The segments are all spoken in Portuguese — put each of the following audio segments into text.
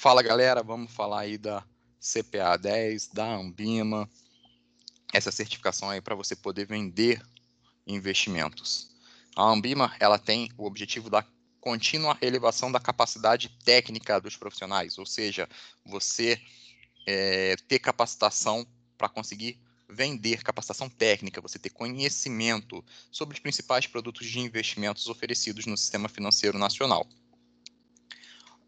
Fala galera, vamos falar aí da CPA 10, da Ambima, essa certificação aí para você poder vender investimentos. A Ambima ela tem o objetivo da contínua elevação da capacidade técnica dos profissionais, ou seja, você é, ter capacitação para conseguir vender, capacitação técnica, você ter conhecimento sobre os principais produtos de investimentos oferecidos no sistema financeiro nacional.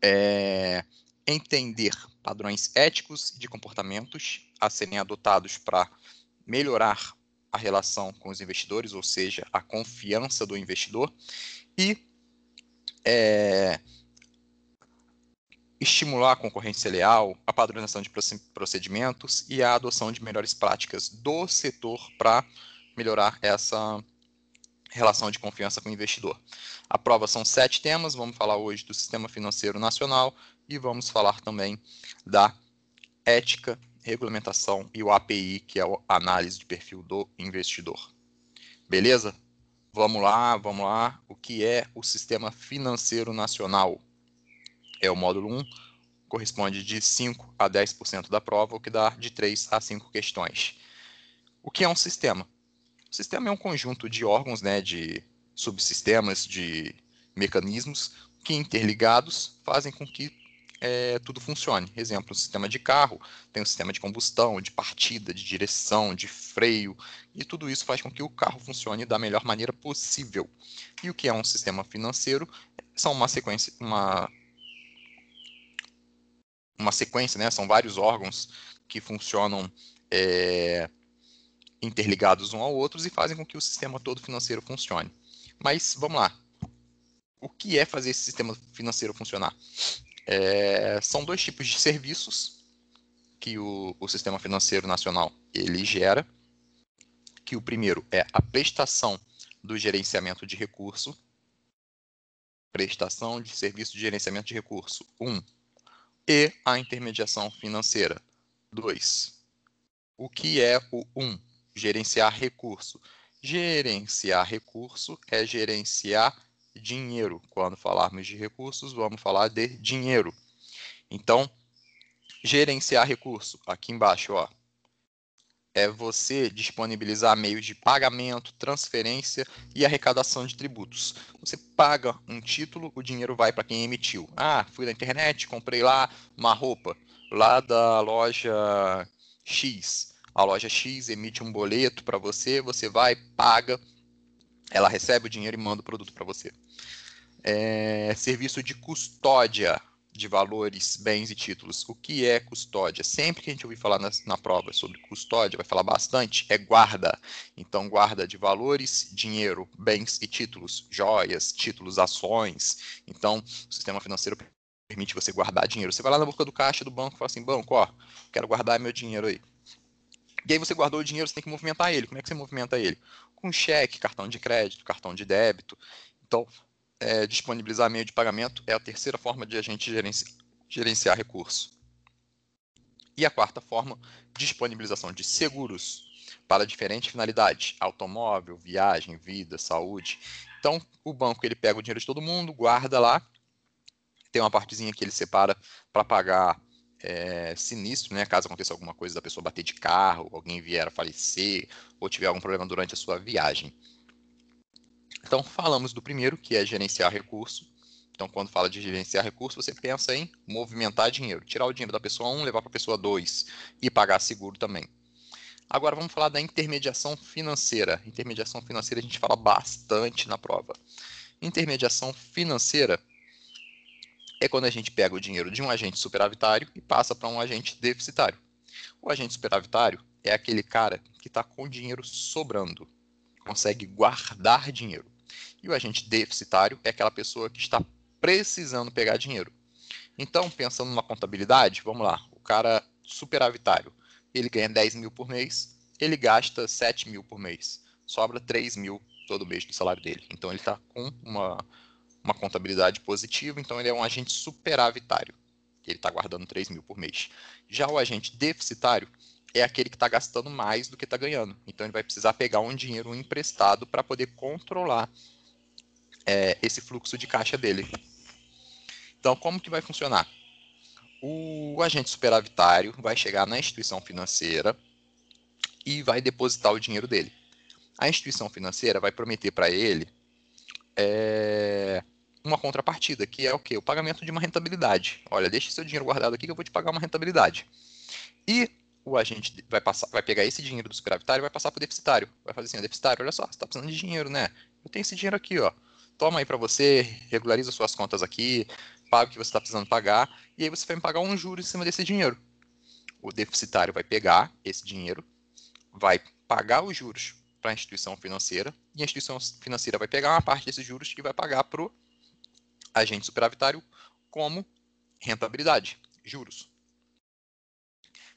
É, entender padrões éticos de comportamentos a serem adotados para melhorar a relação com os investidores, ou seja, a confiança do investidor, e é, estimular a concorrência leal, a padronização de procedimentos e a adoção de melhores práticas do setor para melhorar essa relação de confiança com o investidor. A prova são sete temas, vamos falar hoje do Sistema Financeiro Nacional e vamos falar também da ética, regulamentação e o API, que é a análise de perfil do investidor. Beleza? Vamos lá, vamos lá. O que é o Sistema Financeiro Nacional? É o módulo 1, corresponde de 5 a 10% da prova, o que dá de 3 a 5 questões. O que é um sistema? O sistema é um conjunto de órgãos, né, de subsistemas, de mecanismos que interligados fazem com que é, tudo funcione. Exemplo, o sistema de carro tem um sistema de combustão, de partida, de direção, de freio, e tudo isso faz com que o carro funcione da melhor maneira possível. E o que é um sistema financeiro? São uma sequência, uma, uma sequência, né? São vários órgãos que funcionam é, interligados um ao outro e fazem com que o sistema todo financeiro funcione. Mas vamos lá. O que é fazer esse sistema financeiro funcionar? É, são dois tipos de serviços que o, o sistema financeiro nacional ele gera. Que o primeiro é a prestação do gerenciamento de recurso. Prestação de serviço de gerenciamento de recurso. Um. E a intermediação financeira. Dois. O que é o um? Gerenciar recurso. Gerenciar recurso é gerenciar dinheiro. Quando falarmos de recursos, vamos falar de dinheiro. Então, gerenciar recurso, aqui embaixo, ó, é você disponibilizar meios de pagamento, transferência e arrecadação de tributos. Você paga um título, o dinheiro vai para quem emitiu. Ah, fui na internet, comprei lá uma roupa lá da loja X. A loja X emite um boleto para você, você vai, paga, ela recebe o dinheiro e manda o produto para você. É, serviço de custódia de valores, bens e títulos. O que é custódia? Sempre que a gente ouvir falar na, na prova sobre custódia, vai falar bastante, é guarda. Então, guarda de valores, dinheiro, bens e títulos, joias, títulos, ações. Então, o sistema financeiro permite você guardar dinheiro. Você vai lá na boca do caixa do banco e fala assim, banco, ó, quero guardar meu dinheiro aí. E aí você guardou o dinheiro, você tem que movimentar ele. Como é que você movimenta ele? Com cheque, cartão de crédito, cartão de débito. Então, é, disponibilizar meio de pagamento é a terceira forma de a gente gerenci gerenciar recurso. E a quarta forma, disponibilização de seguros para diferentes finalidades, automóvel, viagem, vida, saúde. Então, o banco ele pega o dinheiro de todo mundo, guarda lá, tem uma partezinha que ele separa para pagar é, sinistro, né? Caso aconteça alguma coisa da pessoa bater de carro, alguém vier a falecer, ou tiver algum problema durante a sua viagem. Então, falamos do primeiro, que é gerenciar recurso. Então, quando fala de gerenciar recurso, você pensa em movimentar dinheiro, tirar o dinheiro da pessoa 1, levar para a pessoa 2 e pagar seguro também. Agora vamos falar da intermediação financeira. Intermediação financeira a gente fala bastante na prova. Intermediação financeira é quando a gente pega o dinheiro de um agente superavitário e passa para um agente deficitário. O agente superavitário é aquele cara que está com dinheiro sobrando, consegue guardar dinheiro. E o agente deficitário é aquela pessoa que está precisando pegar dinheiro. Então, pensando numa contabilidade, vamos lá, o cara superavitário, ele ganha 10 mil por mês, ele gasta 7 mil por mês, sobra 3 mil todo mês do salário dele. Então, ele está com uma uma contabilidade positiva, então ele é um agente superavitário. Ele está guardando 3 mil por mês. Já o agente deficitário é aquele que está gastando mais do que está ganhando. Então ele vai precisar pegar um dinheiro emprestado para poder controlar é, esse fluxo de caixa dele. Então, como que vai funcionar? o agente superavitário vai chegar na instituição financeira e vai depositar o dinheiro dele. A instituição financeira vai prometer para ele é, uma contrapartida, que é o quê? O pagamento de uma rentabilidade. Olha, deixa seu dinheiro guardado aqui que eu vou te pagar uma rentabilidade. E o agente vai, passar, vai pegar esse dinheiro do superavitário e vai passar para o deficitário. Vai fazer assim, deficitário, olha só, você está precisando de dinheiro, né? Eu tenho esse dinheiro aqui, ó. Toma aí para você, regulariza suas contas aqui, paga o que você está precisando pagar, e aí você vai me pagar um juro em cima desse dinheiro. O deficitário vai pegar esse dinheiro, vai pagar os juros para a instituição financeira, e a instituição financeira vai pegar uma parte desses juros e vai pagar para o agente superavitário como rentabilidade, juros.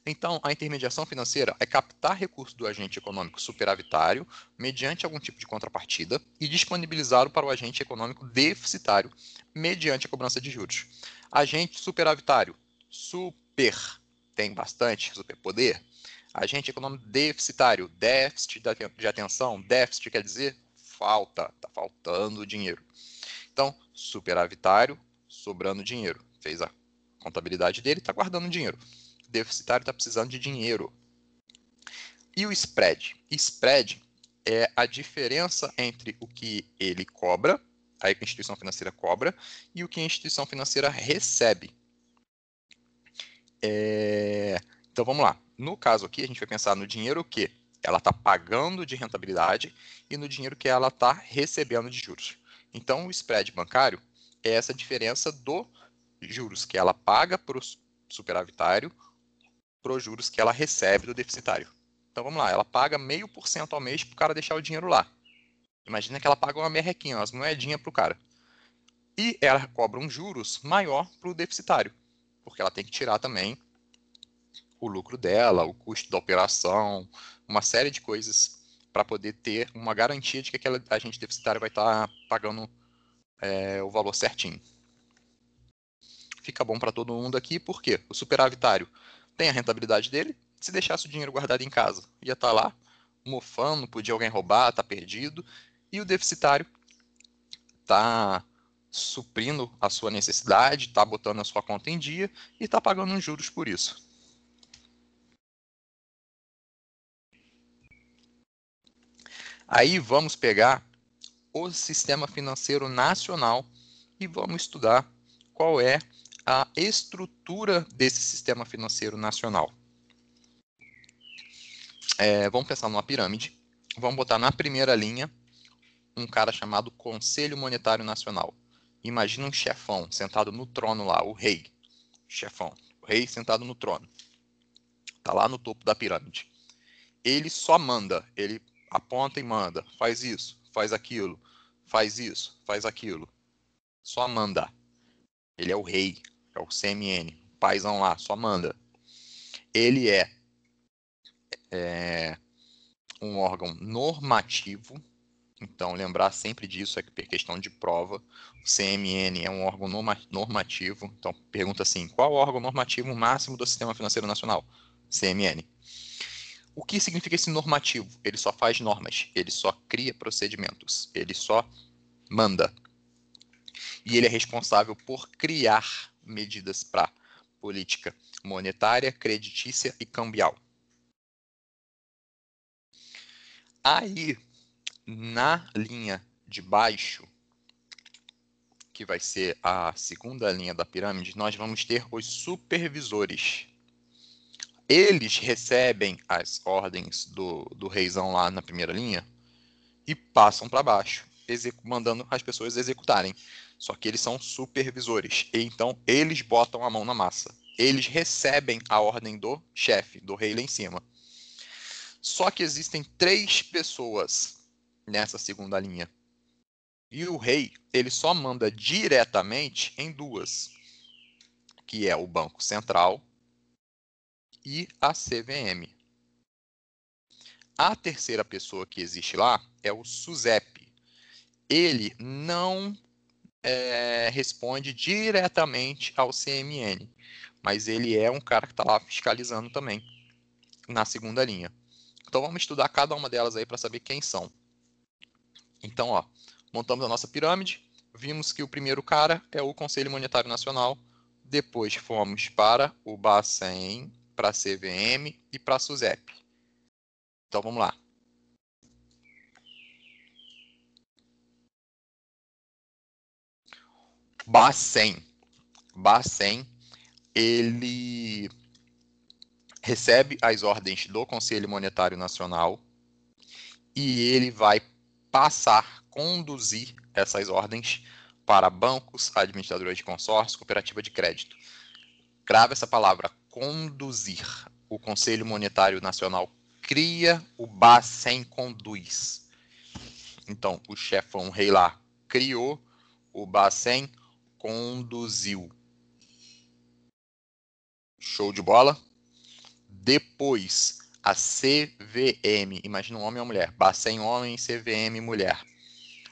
Então, a intermediação financeira é captar recursos do agente econômico superavitário mediante algum tipo de contrapartida e disponibilizá-lo para o agente econômico deficitário mediante a cobrança de juros. Agente superavitário, super, tem bastante superpoder. Agente econômico deficitário, déficit de atenção, déficit quer dizer falta, está faltando dinheiro. Então, superavitário, sobrando dinheiro. Fez a contabilidade dele, está guardando dinheiro deficitário está precisando de dinheiro. E o spread? Spread é a diferença entre o que ele cobra, a instituição financeira cobra, e o que a instituição financeira recebe. É... Então vamos lá. No caso aqui, a gente vai pensar no dinheiro que ela está pagando de rentabilidade e no dinheiro que ela está recebendo de juros. Então, o spread bancário é essa diferença do juros que ela paga para o superavitário para os juros que ela recebe do deficitário. Então vamos lá, ela paga meio por cento ao mês para o cara deixar o dinheiro lá. Imagina que ela paga uma merrequinha, umas moedinhas para o cara. E ela cobra um juros maior para o deficitário, porque ela tem que tirar também o lucro dela, o custo da operação, uma série de coisas para poder ter uma garantia de que aquele agente deficitário vai estar tá pagando é, o valor certinho. Fica bom para todo mundo aqui, porque o superavitário tem a rentabilidade dele. Se deixasse o dinheiro guardado em casa, ia estar tá lá, mofando, podia alguém roubar, tá perdido. E o deficitário tá suprindo a sua necessidade, tá botando a sua conta em dia e tá pagando juros por isso. Aí vamos pegar o sistema financeiro nacional e vamos estudar qual é a estrutura desse sistema financeiro nacional. É, vamos pensar numa pirâmide. Vamos botar na primeira linha um cara chamado Conselho Monetário Nacional. Imagina um chefão sentado no trono lá, o rei. Chefão, o rei sentado no trono. Está lá no topo da pirâmide. Ele só manda, ele aponta e manda, faz isso, faz aquilo, faz isso, faz aquilo. Só manda. Ele é o rei, é o CMN, paizão lá, só manda. Ele é, é um órgão normativo, então lembrar sempre disso é por questão de prova. O CMN é um órgão normativo, então pergunta assim: qual o órgão normativo máximo do Sistema Financeiro Nacional? CMN. O que significa esse normativo? Ele só faz normas, ele só cria procedimentos, ele só manda. E ele é responsável por criar medidas para política monetária, creditícia e cambial. Aí, na linha de baixo, que vai ser a segunda linha da pirâmide, nós vamos ter os supervisores. Eles recebem as ordens do, do reizão lá na primeira linha e passam para baixo, mandando as pessoas executarem. Só que eles são supervisores. E então eles botam a mão na massa. Eles recebem a ordem do chefe, do rei lá em cima. Só que existem três pessoas nessa segunda linha. E o rei, ele só manda diretamente em duas, que é o Banco Central e a CVM. A terceira pessoa que existe lá é o SUSEP. Ele não é, responde diretamente ao CMN, mas ele é um cara que está lá fiscalizando também na segunda linha. Então vamos estudar cada uma delas aí para saber quem são. Então, ó, montamos a nossa pirâmide, vimos que o primeiro cara é o Conselho Monetário Nacional, depois fomos para o Bacen, para a CVM e para a SUSEP. Então vamos lá. Bacen. Bacen, ele recebe as ordens do Conselho Monetário Nacional e ele vai passar, conduzir essas ordens para bancos, administradoras de consórcio, cooperativa de crédito. Grave essa palavra, conduzir. O Conselho Monetário Nacional cria, o Bacen conduz. Então, o chefão rei lá criou, o Bacen conduziu. Show de bola? Depois, a CVM, imagina um homem ou mulher, Bacen homem, CVM mulher.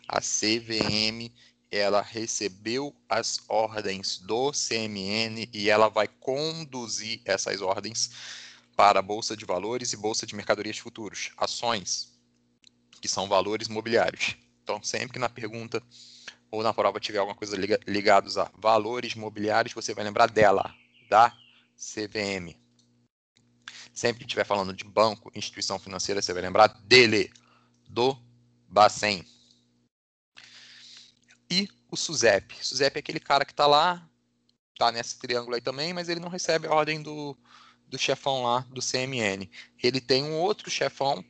A CVM, ela recebeu as ordens do CMN e ela vai conduzir essas ordens para a Bolsa de Valores e Bolsa de Mercadorias Futuros, ações, que são valores mobiliários. Então, sempre que na pergunta ou na prova tiver alguma coisa liga, ligados a valores mobiliários, você vai lembrar dela, da CVM. Sempre que estiver falando de banco, instituição financeira, você vai lembrar dele, do Bacen. E o SUSEP. SUSEP é aquele cara que está lá, está nesse triângulo aí também, mas ele não recebe a ordem do, do chefão lá do CMN. Ele tem um outro chefão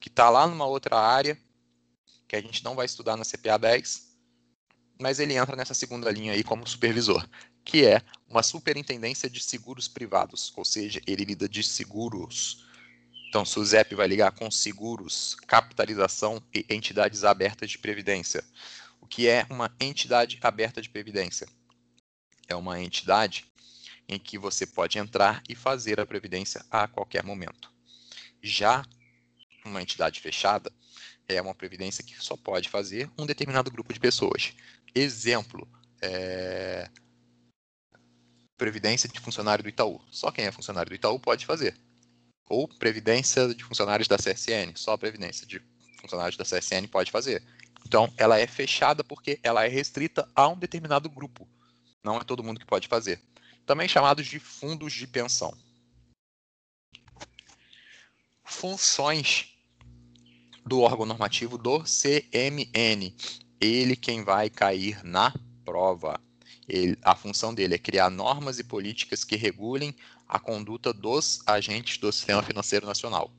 que está lá numa outra área, que a gente não vai estudar na CPA 10, mas ele entra nessa segunda linha aí como supervisor, que é uma superintendência de seguros privados, ou seja, ele lida de seguros. Então, o SUSEP vai ligar com seguros, capitalização e entidades abertas de previdência. Que é uma entidade aberta de previdência? É uma entidade em que você pode entrar e fazer a previdência a qualquer momento. Já uma entidade fechada é uma previdência que só pode fazer um determinado grupo de pessoas. Exemplo, é... previdência de funcionário do Itaú. Só quem é funcionário do Itaú pode fazer. Ou previdência de funcionários da CSN. Só a previdência de funcionários da CSN pode fazer. Então, ela é fechada porque ela é restrita a um determinado grupo. Não é todo mundo que pode fazer. Também chamados de fundos de pensão. Funções do órgão normativo do CMN ele quem vai cair na prova. Ele, a função dele é criar normas e políticas que regulem a conduta dos agentes do sistema financeiro nacional.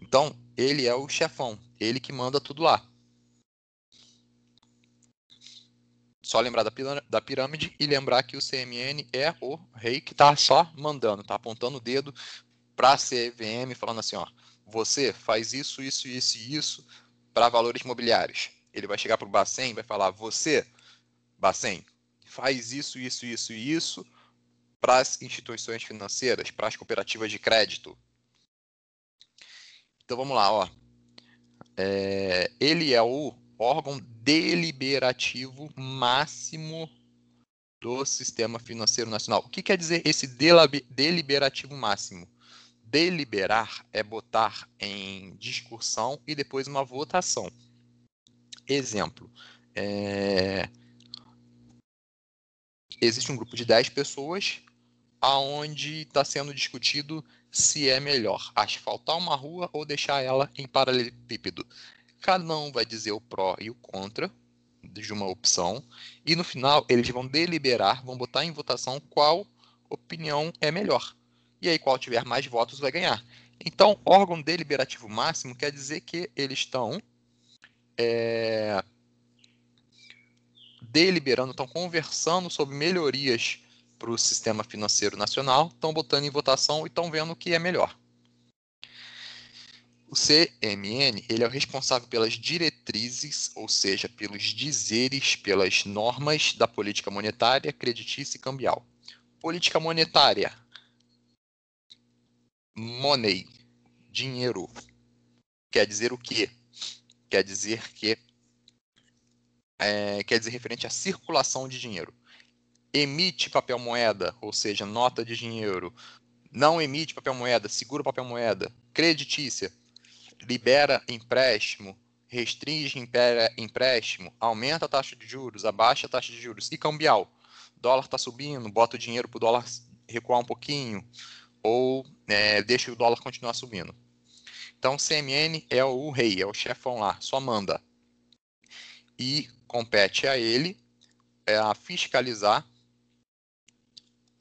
Então, ele é o chefão, ele que manda tudo lá. Só lembrar da pirâmide e lembrar que o CMN é o rei que está só mandando, está apontando o dedo para a CVM, falando assim: ó, você faz isso, isso, isso e isso, para valores imobiliários. Ele vai chegar para o Bacen e vai falar: você, Bacen, faz isso, isso, isso e isso para as instituições financeiras, para as cooperativas de crédito. Então vamos lá, ó. É, ele é o órgão deliberativo máximo do sistema financeiro nacional. O que quer dizer esse deliberativo máximo? Deliberar é botar em discussão e depois uma votação. Exemplo, é... existe um grupo de 10 pessoas aonde está sendo discutido se é melhor asfaltar uma rua ou deixar ela em paralelepípedo. Cada um vai dizer o pró e o contra de uma opção e no final eles vão deliberar, vão botar em votação qual opinião é melhor e aí qual tiver mais votos vai ganhar. Então, órgão deliberativo máximo quer dizer que eles estão é, deliberando, estão conversando sobre melhorias para o sistema financeiro nacional, estão botando em votação e estão vendo o que é melhor. O CMN ele é o responsável pelas diretrizes, ou seja, pelos dizeres, pelas normas da política monetária, creditícia e cambial. Política monetária money, dinheiro, quer dizer o quê? Quer dizer que é, quer dizer referente à circulação de dinheiro. Emite papel moeda, ou seja, nota de dinheiro. Não emite papel moeda, segura papel moeda. Creditícia, libera empréstimo, restringe empréstimo, aumenta a taxa de juros, abaixa a taxa de juros. E cambial, dólar está subindo, bota o dinheiro para o dólar recuar um pouquinho, ou é, deixa o dólar continuar subindo. Então, CMN é o rei, é o chefão lá, só manda. E compete a ele é, a fiscalizar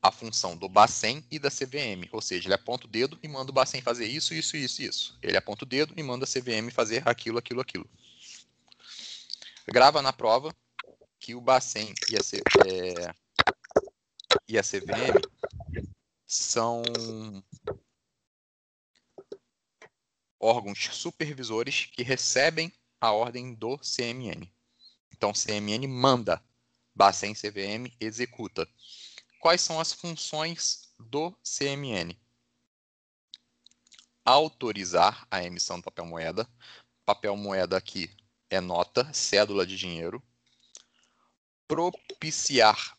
a função do Bacen e da CVM, ou seja, ele aponta o dedo e manda o Bacen fazer isso, isso, isso, isso. Ele aponta o dedo e manda a CVM fazer aquilo, aquilo, aquilo. Grava na prova que o Bacen e a, C, é, e a CVM são órgãos supervisores que recebem a ordem do CMN. Então, CMN manda, Bacen CVM executa quais são as funções do CMN? Autorizar a emissão do papel moeda. Papel moeda aqui é nota, cédula de dinheiro. Propiciar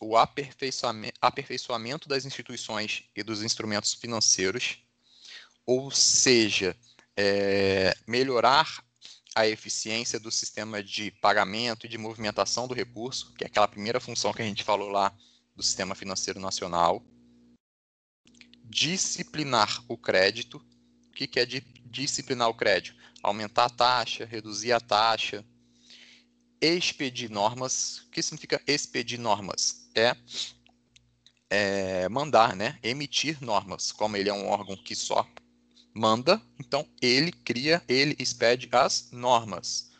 o aperfeiçoamento, das instituições e dos instrumentos financeiros, ou seja, é, melhorar a eficiência do sistema de pagamento e de movimentação do recurso, que é aquela primeira função que a gente falou lá do Sistema Financeiro Nacional, disciplinar o crédito. O que, é disciplinar o crédito? Aumentar a taxa, reduzir a taxa, expedir normas. O que significa expedir normas? É, é mandar, né? emitir normas. Como ele é um órgão que só manda, então ele cria, ele expede as normas.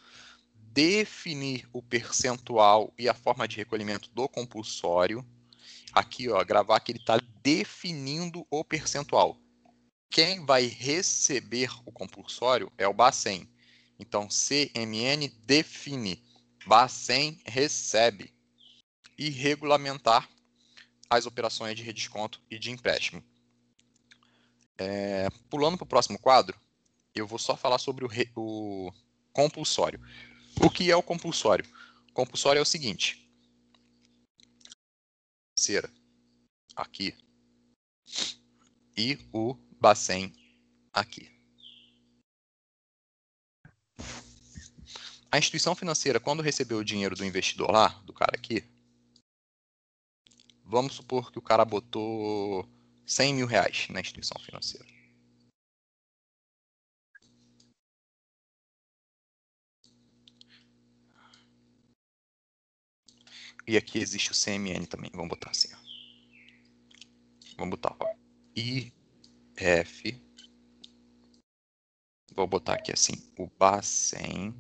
Definir o percentual e a forma de recolhimento do compulsório aqui, ó, gravar que ele está definindo o percentual. Quem vai receber o compulsório é o Bacen. Então, CMN define, Bacen recebe. E regulamentar as operações de redesconto e de empréstimo. É, pulando para o próximo quadro, eu vou só falar sobre o, re, o compulsório. O que é o compulsório? Compulsório é o seguinte: financeira aqui e o Bacen aqui. A instituição financeira, quando recebeu o dinheiro do investidor lá, do cara aqui, vamos supor que o cara botou 100 mil reais na instituição financeira. E aqui existe o CMN também. Vamos botar assim. Ó. Vamos botar ó. IF. Vou botar aqui assim. O Bacen.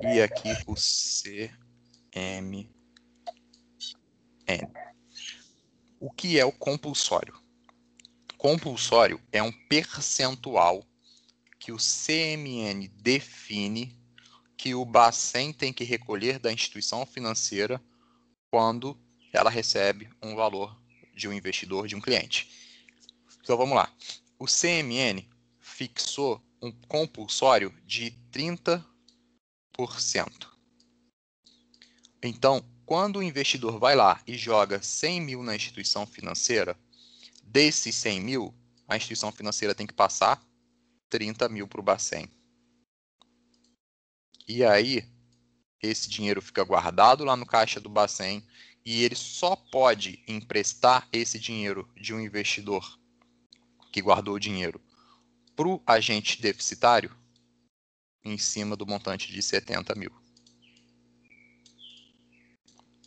E aqui o CMN. O que é o compulsório? Compulsório é um percentual que o CMN define que o Bacen tem que recolher da instituição financeira quando ela recebe um valor de um investidor, de um cliente. Então vamos lá. O CMN fixou um compulsório de 30%. Então, quando o investidor vai lá e joga 100 mil na instituição financeira, Desses 100 mil, a instituição financeira tem que passar 30 mil para o Bacen. E aí, esse dinheiro fica guardado lá no caixa do Bacen e ele só pode emprestar esse dinheiro de um investidor que guardou o dinheiro para o agente deficitário em cima do montante de 70 mil.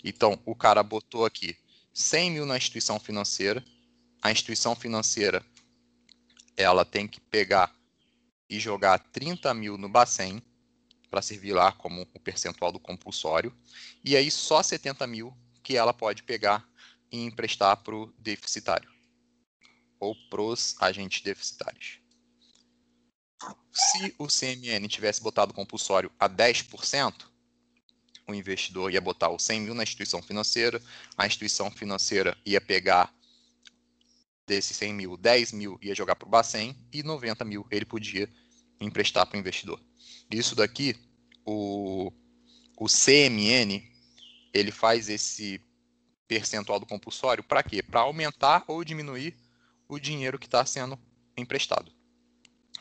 Então, o cara botou aqui 100 mil na instituição financeira, a instituição financeira ela tem que pegar e jogar 30 mil no Bacen para servir lá como o percentual do compulsório, e aí só 70 mil que ela pode pegar e emprestar para o deficitário ou para os agentes deficitários. Se o CMN tivesse botado compulsório a 10%, o investidor ia botar os 100 mil na instituição financeira, a instituição financeira ia pegar desses 100 mil, 10 mil ia jogar para o Bacen e 90 mil ele podia emprestar para o investidor. Isso daqui, o, o CMN, ele faz esse percentual do compulsório para quê? Para aumentar ou diminuir o dinheiro que está sendo emprestado.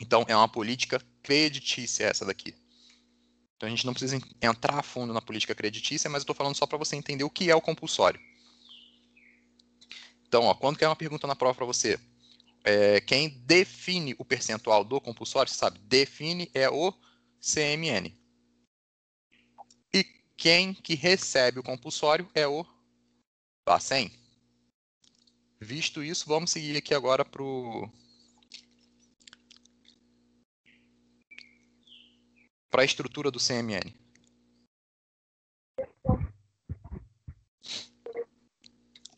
Então, é uma política creditícia essa daqui. Então, a gente não precisa entrar a fundo na política creditícia, mas eu estou falando só para você entender o que é o compulsório. Então, ó, quando quer uma pergunta na prova para você, é, quem define o percentual do compulsório, você sabe, define é o CMN. E quem que recebe o compulsório é o Bacen. Visto isso, vamos seguir aqui agora para o para a estrutura do CMN.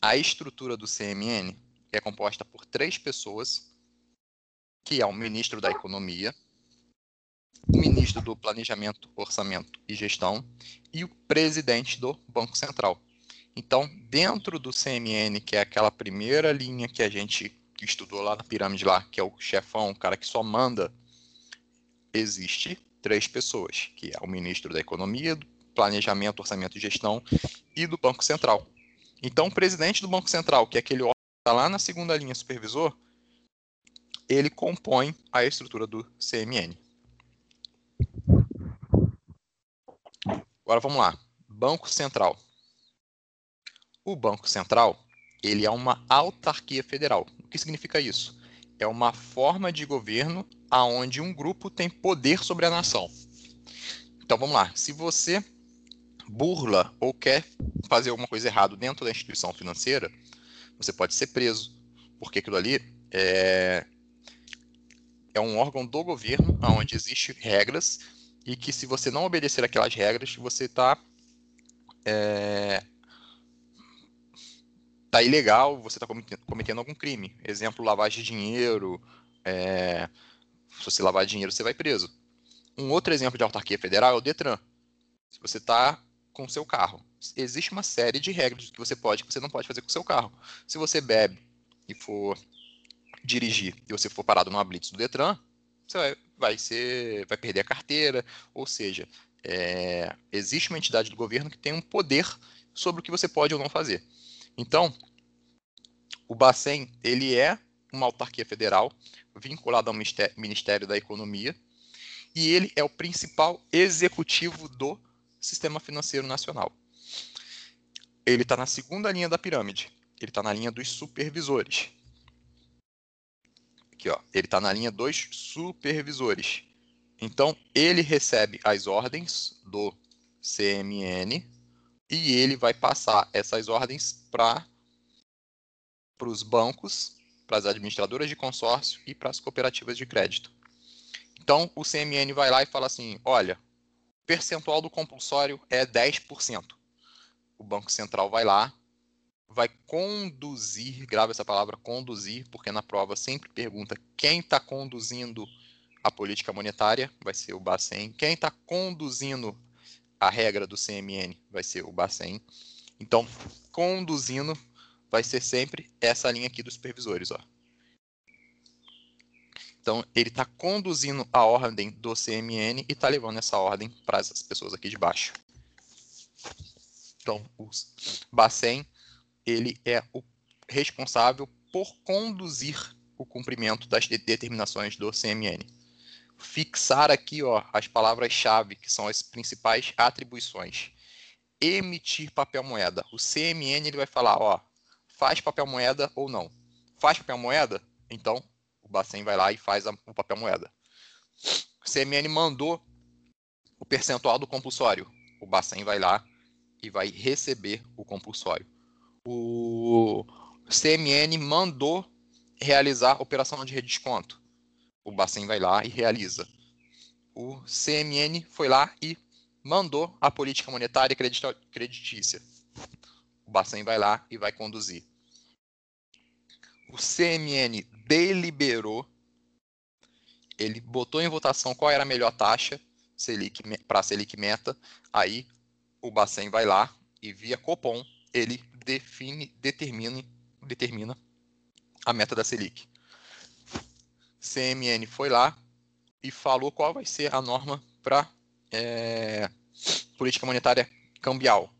A estrutura do CMN é composta por três pessoas, que é o ministro da Economia, o ministro do Planejamento, Orçamento e Gestão e o presidente do Banco Central. Então, dentro do CMN, que é aquela primeira linha que a gente estudou lá na pirâmide lá, que é o chefão, o cara que só manda, existe três pessoas, que é o ministro da Economia, do Planejamento, Orçamento e Gestão e do Banco Central. Então, o presidente do Banco Central, que é aquele órgão que está lá na segunda linha supervisor, ele compõe a estrutura do CMN. Agora vamos lá. Banco Central. O Banco Central, ele é uma autarquia federal. O que significa isso? É uma forma de governo aonde um grupo tem poder sobre a nação. Então vamos lá. Se você burla ou quer fazer alguma coisa errada dentro da instituição financeira, você pode ser preso, porque aquilo ali é, é um órgão do governo onde existem regras e que se você não obedecer aquelas regras, você está é, tá ilegal, você está cometendo, algum crime. Exemplo, lavagem de dinheiro. É, se você lavar dinheiro, você vai preso. Um outro exemplo de autarquia federal é o Detran. Se você está com o seu carro, existe uma série de regras que você pode e que você não pode fazer com o seu carro. Se você bebe e for dirigir e você for parado numa blitz do Detran, você vai, vai, ser, vai perder a carteira. Ou seja, é, existe uma entidade do governo que tem um poder sobre o que você pode ou não fazer. Então, o Bacen ele é uma autarquia federal vinculada ao Ministério da Economia e ele é o principal executivo do Sistema Financeiro Nacional. Ele está na segunda linha da pirâmide. Ele está na linha dos supervisores. Aqui, ó. Ele está na linha dos supervisores. Então, ele recebe as ordens do CMN e ele vai passar essas ordens para os bancos, para as administradoras de consórcio e para as cooperativas de crédito. Então, o CMN vai lá e fala assim: olha, percentual do compulsório é 10%. O Banco Central vai lá, vai conduzir, grava essa palavra conduzir, porque na prova sempre pergunta quem está conduzindo a política monetária, vai ser o Bacen. Quem está conduzindo a regra do CMN vai ser o Bacen. Então, conduzindo vai ser sempre essa linha aqui dos supervisores. Ó. Então, ele está conduzindo a ordem do CMN e está levando essa ordem para as pessoas aqui de baixo. Então, o Bacen, ele é o responsável por conduzir o cumprimento das determinações do CMN fixar aqui ó, as palavras-chave, que são as principais atribuições. Emitir papel moeda. O CMN ele vai falar, ó, faz papel moeda ou não. Faz papel moeda? Então, o Bacen vai lá e faz a, o papel moeda. O CMN mandou o percentual do compulsório. O Bacen vai lá e vai receber o compulsório. O CMN mandou realizar operação de redesconto o Bacen vai lá e realiza. O CMN foi lá e mandou a política monetária creditícia. O Bacen vai lá e vai conduzir. O CMN deliberou, ele botou em votação qual era a melhor taxa para a Selic meta, aí o Bacen vai lá e via Copom ele define, determina, determina a meta da Selic. CMN foi lá e falou qual vai ser a norma para é, política monetária cambial.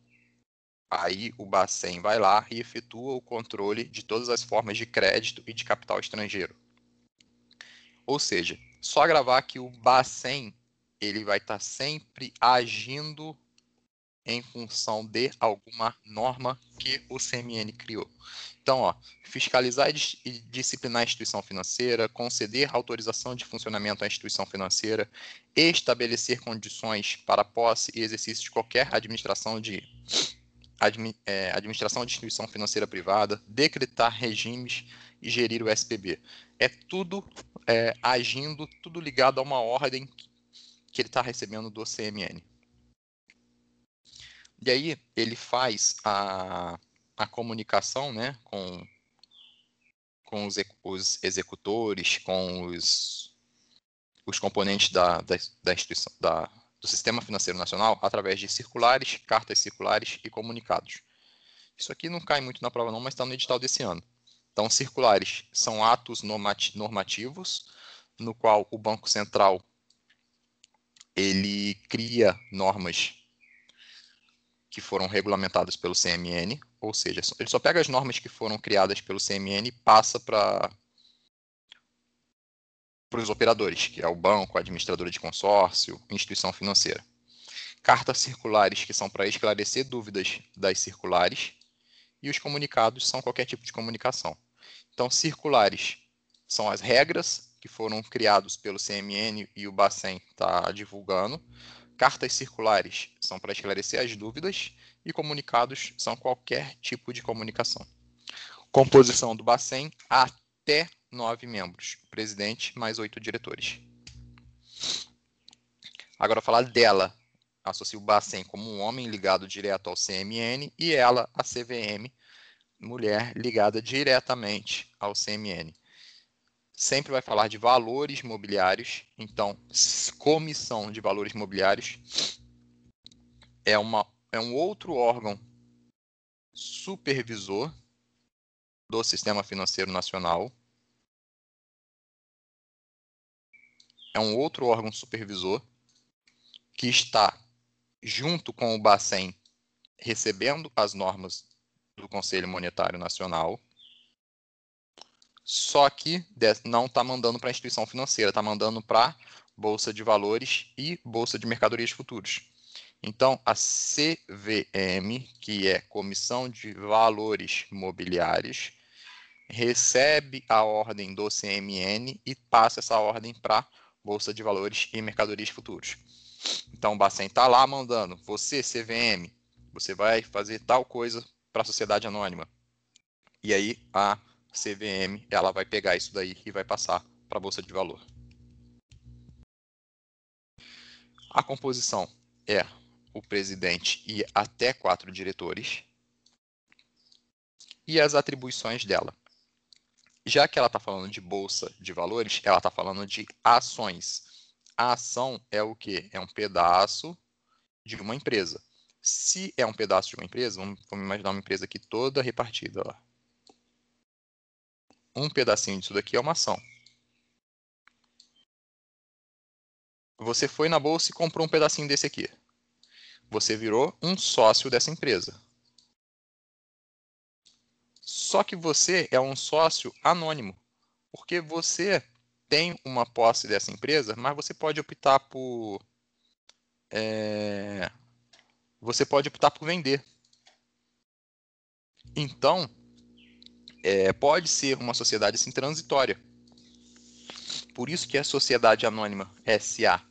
Aí o Bacen vai lá e efetua o controle de todas as formas de crédito e de capital estrangeiro. Ou seja, Só gravar que o Bacen ele vai estar tá sempre agindo em função de alguma norma que o CMN criou. Então, ó, fiscalizar e disciplinar a instituição financeira, conceder autorização de funcionamento à instituição financeira, estabelecer condições para posse e exercício de qualquer administração de é, administração de instituição financeira privada, decretar regimes e gerir o SPB. É tudo é, agindo, tudo ligado a uma ordem que ele está recebendo do CMN. E aí ele faz a, a comunicação né, com, com os, os executores, com os, os componentes da, da, da instituição, da, do Sistema Financeiro Nacional através de circulares, cartas circulares e comunicados. Isso aqui não cai muito na prova não, mas está no edital desse ano. Então, circulares são atos normativos no qual o Banco Central ele cria normas que foram regulamentadas pelo CMN, ou seja, ele só pega as normas que foram criadas pelo CMN e passa para para os operadores, que é o banco, a administradora de consórcio, instituição financeira. Cartas circulares, que são para esclarecer dúvidas das circulares, e os comunicados são qualquer tipo de comunicação. Então, circulares são as regras que foram criados pelo CMN e o Bacen está divulgando. Cartas circulares são para esclarecer as dúvidas e comunicados são qualquer tipo de comunicação. Composição do Bacen até nove membros, presidente mais oito diretores. Agora falar dela, associa o Bacen como um homem ligado direto ao CMN e ela a CVM, mulher ligada diretamente ao CMN sempre vai falar de valores mobiliários. Então, comissão de valores mobiliários é, uma, é um outro órgão supervisor do Sistema Financeiro Nacional. É um outro órgão supervisor que está junto com o Bacen recebendo as normas do Conselho Monetário Nacional só que não está mandando para a instituição financeira, está mandando para Bolsa de Valores e Bolsa de Mercadorias Futuros. Então, a CVM, que é Comissão de Valores Mobiliários, recebe a ordem do CMN e passa essa ordem para Bolsa de Valores e Mercadorias Futuros. Então, o Bacen está lá mandando, você, CVM, você vai fazer tal coisa para a sociedade anônima. E aí, a CVM, ela vai pegar isso daí e vai passar para a bolsa de valor. A composição é o presidente e até quatro diretores. E as atribuições dela. Já que ela está falando de bolsa de valores, ela está falando de ações. A ação é o que? É um pedaço de uma empresa. Se é um pedaço de uma empresa, vamos, vamos imaginar uma empresa aqui toda repartida. Ó um pedacinho disso daqui é uma ação. Você foi na bolsa e comprou um pedacinho desse aqui. Você virou um sócio dessa empresa. Só que você é um sócio anônimo, porque você tem uma posse dessa empresa, mas você pode optar por é, você pode optar por vender. Então, é, pode ser uma sociedade assim transitória. Por isso que é Sociedade Anônima SA.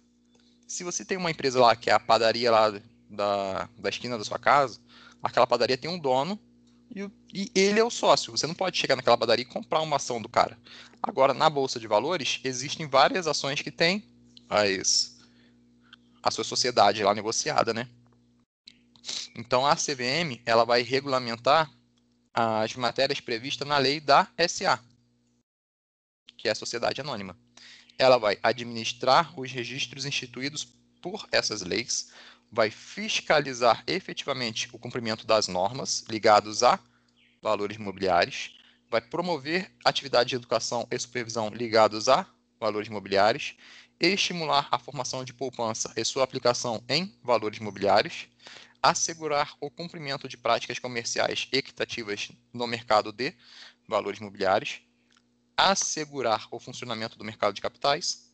Se você tem uma empresa lá que é a padaria lá da, da esquina da sua casa, aquela padaria tem um dono e, e, ele é o sócio. Você não pode chegar naquela padaria e comprar uma ação do cara. Agora, na Bolsa de Valores, existem várias ações que têm as, a sua sociedade lá negociada, né? Então, a CVM ela vai regulamentar as matérias previstas na lei da SA, que é a Sociedade Anônima. Ela vai administrar os registros instituídos por essas leis, vai fiscalizar efetivamente o cumprimento das normas ligados a valores imobiliários, vai promover atividades de educação e supervisão ligados a valores imobiliários, estimular a formação de poupança e sua aplicação em valores imobiliários, assegurar o cumprimento de práticas comerciais equitativas no mercado de valores imobiliários, assegurar o funcionamento do mercado de capitais,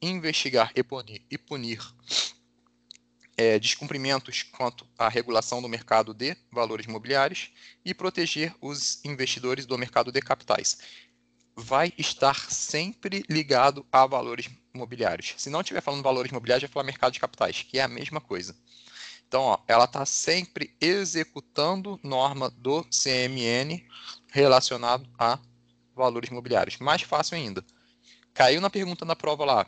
investigar e punir, e punir é, descumprimentos quanto à regulação do mercado de valores imobiliários e proteger os investidores do mercado de capitais. Vai estar sempre ligado a valores imobiliários. Se não estiver falando valores imobiliários, vai falar mercado de capitais, que é a mesma coisa. Então, ó, ela está sempre executando norma do CMN relacionado a valores imobiliários. Mais fácil ainda. Caiu na pergunta da prova lá.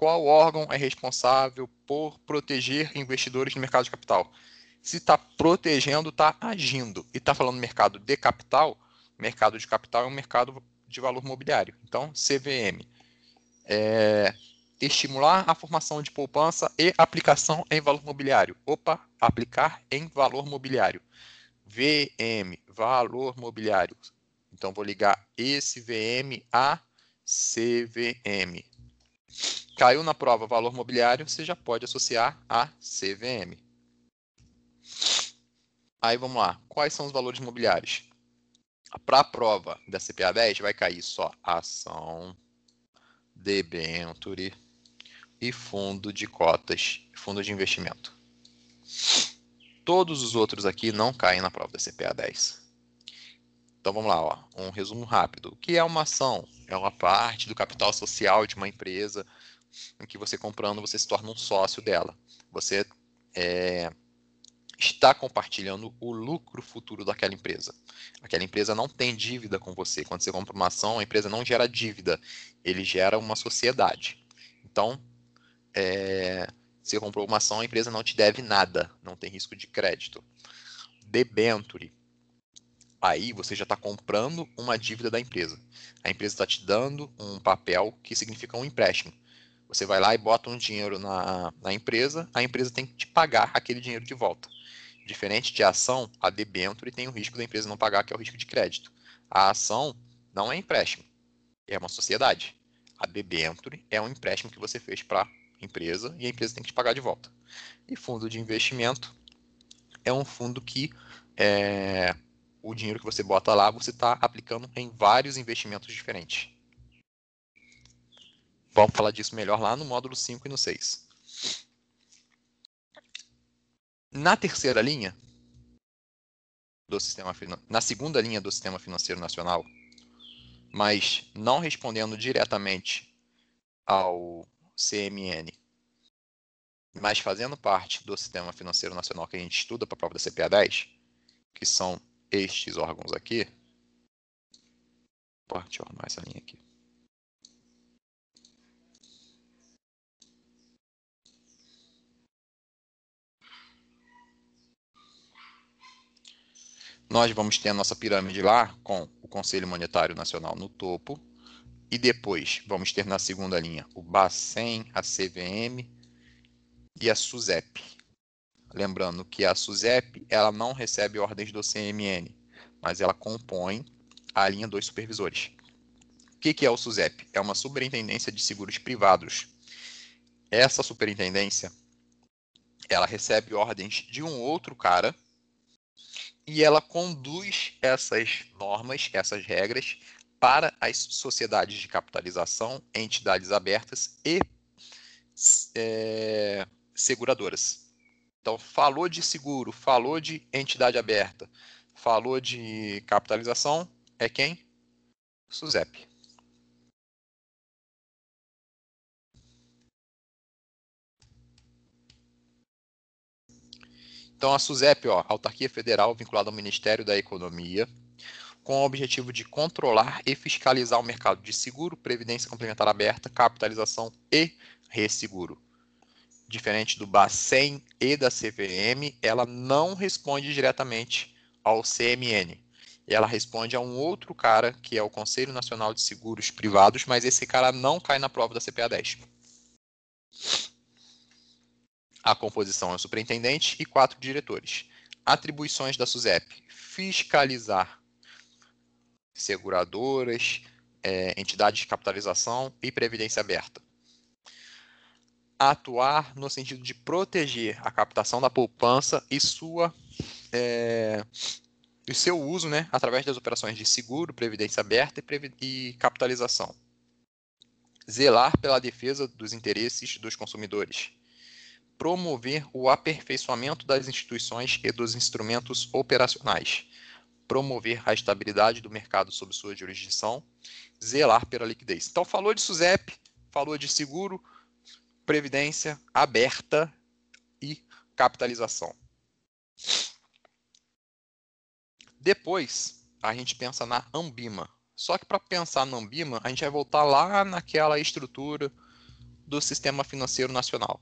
Qual órgão é responsável por proteger investidores no mercado de capital? Se está protegendo, está agindo. E está falando mercado de capital, mercado de capital é um mercado de valor mobiliário. Então, CVM. É, estimular a formação de poupança e aplicação em valor mobiliário. Opa, aplicar em valor mobiliário. VM, valor mobiliário. Então, vou ligar esse VM a CVM. Caiu na prova valor mobiliário, você já pode associar a CVM. Aí vamos lá. Quais são os valores mobiliários? Para a prova da CPA 10 vai cair só ação, debenture e fundo de cotas, fundo de investimento. Todos os outros aqui não caem na prova da CPA 10. Então vamos lá, ó, um resumo rápido. O que é uma ação? É uma parte do capital social de uma empresa em que você comprando você se torna um sócio dela. Você é, está compartilhando o lucro futuro daquela empresa. Aquela empresa não tem dívida com você. Quando você compra uma ação, a empresa não gera dívida, ele gera uma sociedade. Então, é, você comprou uma ação, a empresa não te deve nada, não tem risco de crédito. Debenture aí você já está comprando uma dívida da empresa. A empresa está te dando um papel que significa um empréstimo. Você vai lá e bota um dinheiro na, na empresa, a empresa tem que te pagar aquele dinheiro de volta. Diferente de ação, a debenture tem o risco da empresa não pagar, que é o risco de crédito. A ação não é empréstimo, é uma sociedade. A debenture é um empréstimo que você fez para a empresa e a empresa tem que te pagar de volta. E fundo de investimento é um fundo que é, o dinheiro que você bota lá, você está aplicando em vários investimentos diferentes. Vamos falar disso melhor lá no módulo 5 e no 6. Na terceira linha do sistema na segunda linha do sistema financeiro nacional, mas não respondendo diretamente ao CMN, mas fazendo parte do sistema financeiro nacional que a gente estuda para a prova da CPA 10, que são estes órgãos aqui. Opa, deixa eu arrumar essa linha aqui. Nós vamos ter a nossa pirâmide lá com o Conselho Monetário Nacional no topo. E depois vamos ter na segunda linha o Bacen, a CVM e a SUSEP. Lembrando que a SUSEP ela não recebe ordens do CMN, mas ela compõe a linha dos supervisores. O que, que é o SUSEP? É uma superintendência de seguros privados. Essa superintendência ela recebe ordens de um outro cara e ela conduz essas normas, essas regras para as sociedades de capitalização, entidades abertas e é, seguradoras. Então, falou de seguro, falou de entidade aberta, falou de capitalização, é quem? SUSEP. Então, a SUSEP, ó, autarquia federal vinculada ao Ministério da Economia, com o objetivo de controlar e fiscalizar o mercado de seguro, previdência complementar aberta, capitalização e resseguro diferente do Bacen e da CVM, ela não responde diretamente ao CMN. Ela responde a um outro cara, que é o Conselho Nacional de Seguros Privados, mas esse cara não cai na prova da CPA 10. A composição é o superintendente e quatro diretores. Atribuições da SUSEP: fiscalizar seguradoras, é, entidades de capitalização e previdência aberta atuar no sentido de proteger a captação da poupança e sua é, e seu uso, né, através das operações de seguro, previdência aberta e, previ e capitalização. zelar pela defesa dos interesses dos consumidores, promover o aperfeiçoamento das instituições e dos instrumentos operacionais, promover a estabilidade do mercado sob sua jurisdição, zelar pela liquidez. Então, falou de SUSEP, falou de seguro, previdência aberta e capitalização. Depois, a gente pensa na Ambima. Só que para pensar na Ambima, a gente vai voltar lá naquela estrutura do sistema financeiro nacional.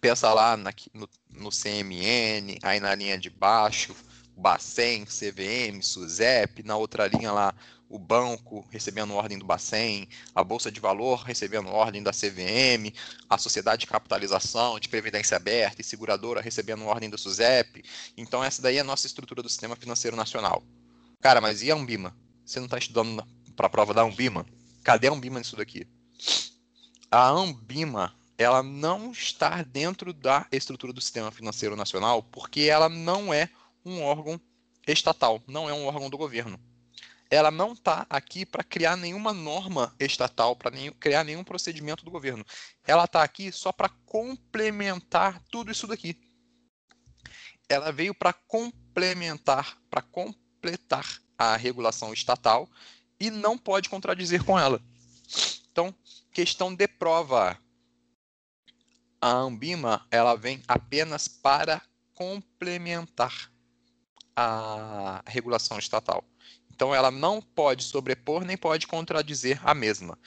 Pensa lá na, no, no, CMN, aí na linha de baixo, Bacen, CVM, SUSEP, na outra linha lá o banco recebendo ordem do Bacen, a Bolsa de Valor recebendo ordem da CVM, a Sociedade de Capitalização de Previdência Aberta e Seguradora recebendo ordem do SUSEP. Então essa daí é a nossa estrutura do Sistema Financeiro Nacional. Cara, mas e a Umbima? Você não está estudando para a prova da Umbima? Cadê a Umbima nisso daqui? A Ambima, ela não está dentro da estrutura do Sistema Financeiro Nacional porque ela não é um órgão estatal, não é um órgão do governo ela não está aqui para criar nenhuma norma estatal, para nem, criar nenhum procedimento do governo. Ela está aqui só para complementar tudo isso daqui. Ela veio para complementar, para completar a regulação estatal e não pode contradizer com ela. Então, questão de prova. A Ambima ela vem apenas para complementar a regulação estatal. Então, ela não pode sobrepor nem pode contradizer a mesma.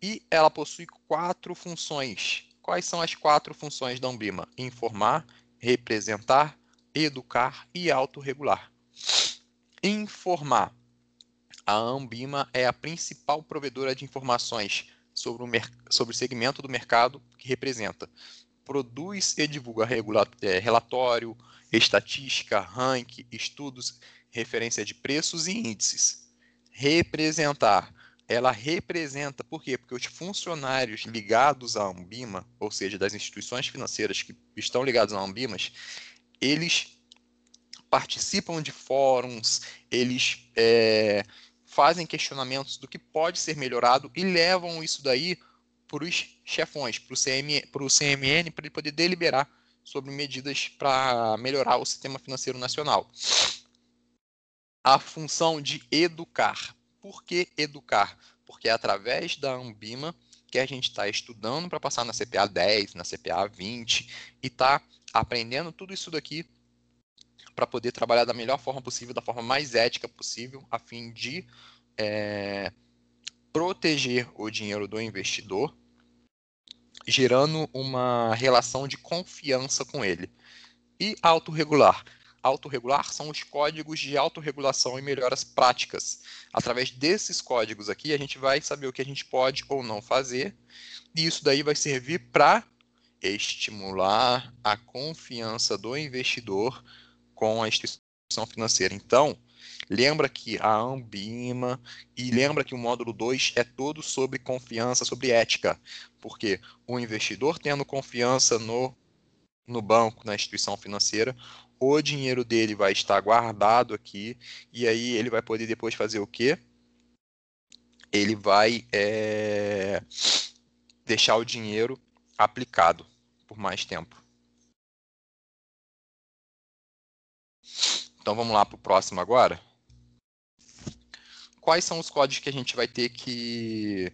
E ela possui quatro funções. Quais são as quatro funções da Umbima? Informar, representar, educar e autorregular. Informar. A Ambima é a principal provedora de informações sobre o, sobre o segmento do mercado que representa. Produz e divulga é, relatório, estatística, ranking, estudos referência de preços e índices. Representar. Ela representa, por quê? Porque os funcionários ligados à Ambima, ou seja, das instituições financeiras que estão ligados à Ambimas, eles participam de fóruns, eles é, fazem questionamentos do que pode ser melhorado e levam isso daí para os chefões, para o CM, CMN, para ele poder deliberar sobre medidas para melhorar o sistema financeiro nacional a função de educar. Por que educar? Porque é através da Ambima que a gente está estudando para passar na CPA 10, na CPA 20 e está aprendendo tudo isso daqui para poder trabalhar da melhor forma possível, da forma mais ética possível, a fim de é, proteger o dinheiro do investidor, gerando uma relação de confiança com ele. E autorregular autorregular são os códigos de autorregulação e melhoras práticas. Através desses códigos aqui, a gente vai saber o que a gente pode ou não fazer, e isso daí vai servir para estimular a confiança do investidor com a instituição financeira. Então, lembra que a Ambima e lembra que o módulo 2 é todo sobre confiança, sobre ética, porque o investidor tendo confiança no no banco, na instituição financeira, o dinheiro dele vai estar guardado aqui e aí ele vai poder depois fazer o quê? Ele vai é, deixar o dinheiro aplicado por mais tempo. Então vamos lá para o próximo agora. Quais são os códigos que a gente vai ter que,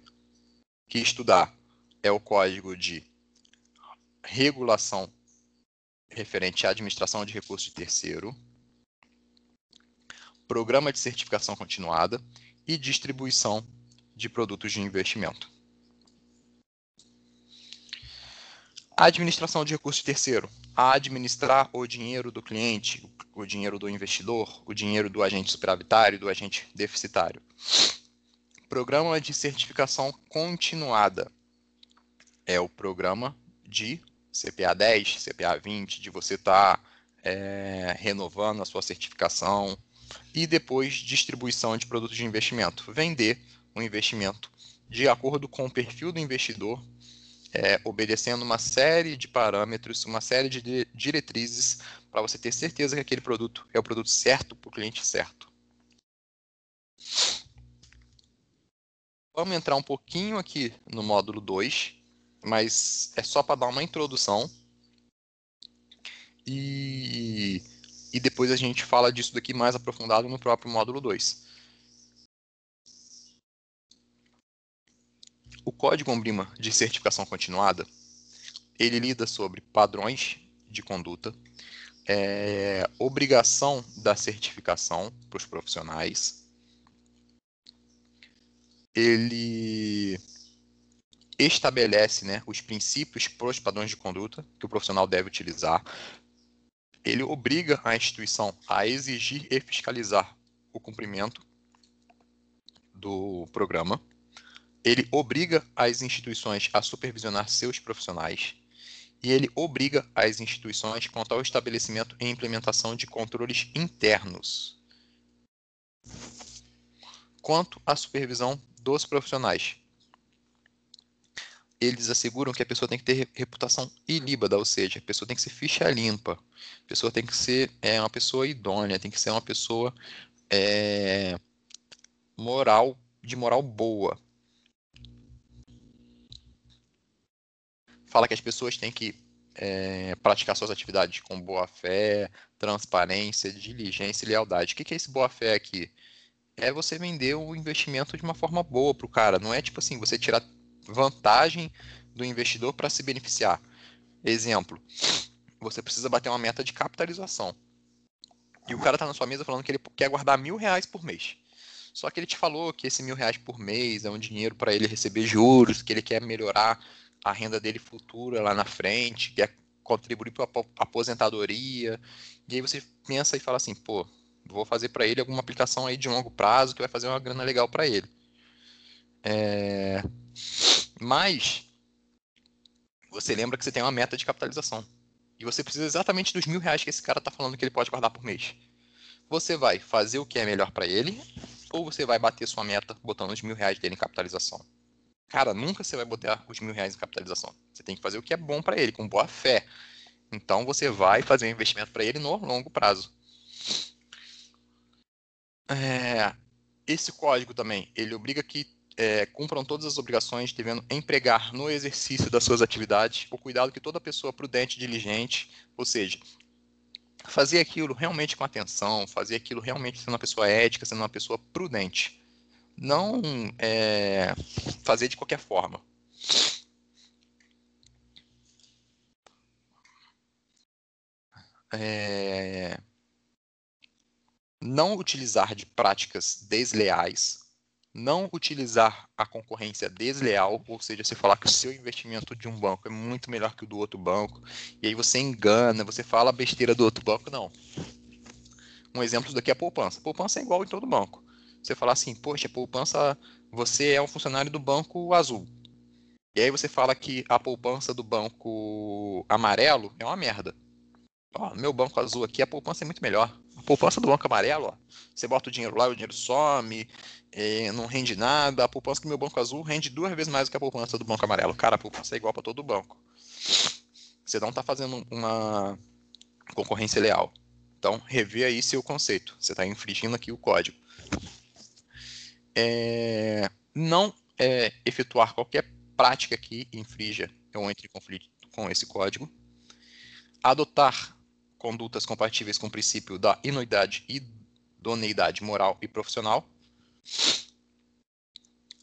que estudar? É o código de regulação referente à administração de recursos de terceiro, programa de certificação continuada e distribuição de produtos de investimento. Administração de recursos de terceiro. A administrar o dinheiro do cliente, o dinheiro do investidor, o dinheiro do agente superavitário do agente deficitário. Programa de certificação continuada. É o programa de CPA 10, CPA 20, de você estar tá, é, renovando a sua certificação e depois distribuição de produtos de investimento. Vender um investimento de acordo com o perfil do investidor, é, obedecendo uma série de parâmetros, uma série de diretrizes para você ter certeza que aquele produto é o produto certo para o cliente certo. Vamos entrar um pouquinho aqui no módulo 2, mas é só para dar uma introdução. E, e depois a gente fala disso daqui mais aprofundado no próprio módulo 2. O código Ombrima de certificação continuada, ele lida sobre padrões de conduta, é, obrigação da certificação para os profissionais, ele estabelece né, os princípios para os padrões de conduta que o profissional deve utilizar. Ele obriga a instituição a exigir e fiscalizar o cumprimento do programa. Ele obriga as instituições a supervisionar seus profissionais. E ele obriga as instituições quanto ao estabelecimento e implementação de controles internos. Quanto à supervisão dos profissionais. Eles asseguram que a pessoa tem que ter reputação ilíbada, ou seja, a pessoa tem que ser ficha limpa, a pessoa tem que ser é, uma pessoa idônea, tem que ser uma pessoa é, moral, de moral boa. Fala que as pessoas têm que é, praticar suas atividades com boa fé, transparência, diligência e lealdade. O que é esse boa fé aqui? é você vender o investimento de uma forma boa para o cara. Não é tipo assim, você tirar vantagem do investidor para se beneficiar. Exemplo, você precisa bater uma meta de capitalização. E o cara está na sua mesa falando que ele quer guardar mil reais por mês. Só que ele te falou que esse mil reais por mês é um dinheiro para ele receber juros, que ele quer melhorar a renda dele futura lá na frente, quer contribuir para a aposentadoria. E aí você pensa e fala assim, pô, vou fazer para ele alguma aplicação aí de longo prazo que vai fazer uma grana legal para ele. É... Mas você lembra que você tem uma meta de capitalização. E você precisa exatamente dos mil reais que esse cara está falando que ele pode guardar por mês. Você vai fazer o que é melhor para ele, ou você vai bater sua meta botando os mil reais dele em capitalização? Cara, nunca você vai botar os mil reais em capitalização. Você tem que fazer o que é bom para ele, com boa fé. Então você vai fazer um investimento para ele no longo prazo. É, esse código também, ele obriga que é, cumpram todas as obrigações, devendo empregar no exercício das suas atividades o cuidado que toda pessoa prudente e diligente, ou seja, fazer aquilo realmente com atenção, fazer aquilo realmente sendo uma pessoa ética, sendo uma pessoa prudente. Não é, fazer de qualquer forma. É, não utilizar de práticas desleais, não utilizar a concorrência desleal, ou seja, você falar que o seu investimento de um banco é muito melhor que o do outro banco, e aí você engana, você fala besteira do outro banco, não. Um exemplo daqui é a poupança. poupança é igual em todo banco. Você falar assim, poxa, poupança, você é um funcionário do banco azul. E aí você fala que a poupança do banco amarelo é uma merda. Ó, meu banco azul aqui, a poupança é muito melhor poupança do Banco Amarelo, ó, você bota o dinheiro lá, o dinheiro some, é, não rende nada. A poupança do meu Banco Azul rende duas vezes mais do que a poupança do Banco Amarelo. Cara, a poupança é igual para todo banco. Você não está fazendo uma concorrência leal. Então, rever aí seu conceito. Você está infringindo aqui o código. É, não é, efetuar qualquer prática que infrinja ou entre em conflito com esse código. Adotar condutas compatíveis com o princípio da inuidade e idoneidade moral e profissional.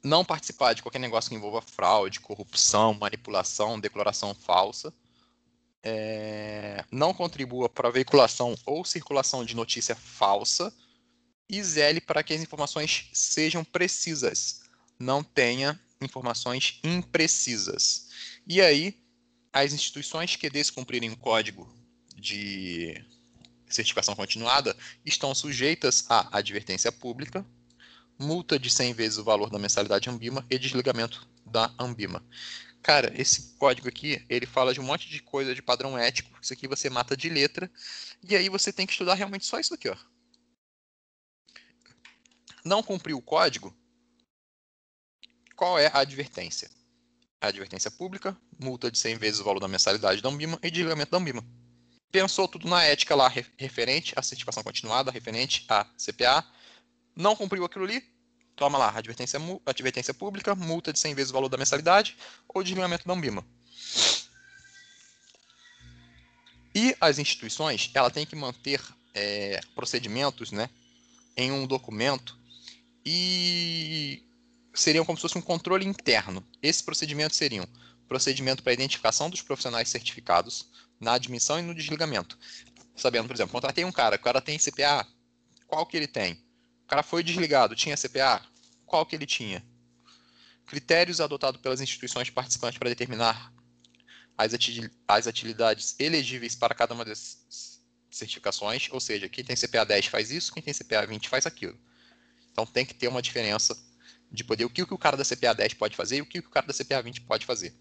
Não participar de qualquer negócio que envolva fraude, corrupção, manipulação, declaração falsa. É, não contribua para a veiculação ou circulação de notícia falsa. E zele para que as informações sejam precisas. Não tenha informações imprecisas. E aí, as instituições que descumprirem o código de certificação continuada estão sujeitas à advertência pública, multa de 100 vezes o valor da mensalidade Ambima e desligamento da Ambima. Cara, esse código aqui, ele fala de um monte de coisa de padrão ético, isso aqui você mata de letra, e aí você tem que estudar realmente só isso aqui, ó. Não cumpriu o código, qual é a advertência? A advertência pública, multa de 100 vezes o valor da mensalidade da Ambima e desligamento da Ambima pensou tudo na ética lá referente à certificação continuada, referente à CPA, não cumpriu aquilo ali, toma lá, advertência, advertência pública, multa de 100 vezes o valor da mensalidade ou desligamento da Ambima. E as instituições, ela tem que manter é, procedimentos né, em um documento e seriam como se fosse um controle interno. Esses procedimentos seriam procedimento para identificação dos profissionais certificados na admissão e no desligamento. Sabendo, por exemplo, contratei um cara, o cara tem CPA, qual que ele tem? O cara foi desligado, tinha CPA, qual que ele tinha? Critérios adotados pelas instituições participantes para determinar as, as atividades elegíveis para cada uma das certificações, ou seja, quem tem CPA 10 faz isso, quem tem CPA 20 faz aquilo. Então tem que ter uma diferença de poder, o que o cara da CPA 10 pode fazer e o que o cara da CPA 20 pode fazer.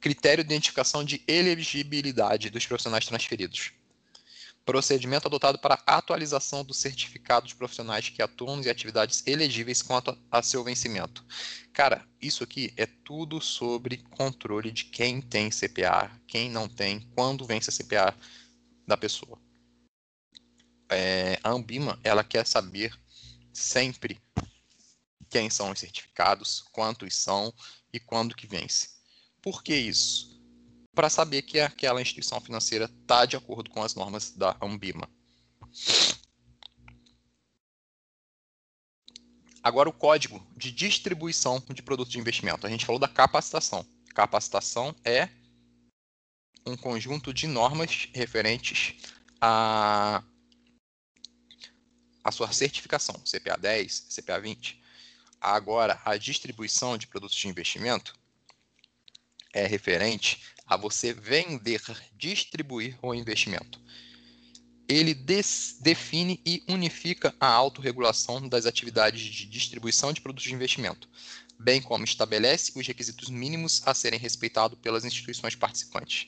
Critério de identificação de elegibilidade dos profissionais transferidos. Procedimento adotado para atualização do certificado profissionais que atuam em atividades elegíveis quanto a seu vencimento. Cara, isso aqui é tudo sobre controle de quem tem CPA, quem não tem, quando vence a CPA da pessoa. É, a Ambima, ela quer saber sempre quem são os certificados, quantos são e quando que vence. Por que isso? Para saber que aquela instituição financeira está de acordo com as normas da Ambima. Agora o código de distribuição de produtos de investimento. A gente falou da capacitação. Capacitação é um conjunto de normas referentes a a sua certificação, CPA 10, CPA 20. Agora, a distribuição de produtos de investimento é referente a você vender, distribuir o investimento. Ele define e unifica a autorregulação das atividades de distribuição de produtos de investimento, bem como estabelece os requisitos mínimos a serem respeitados pelas instituições participantes.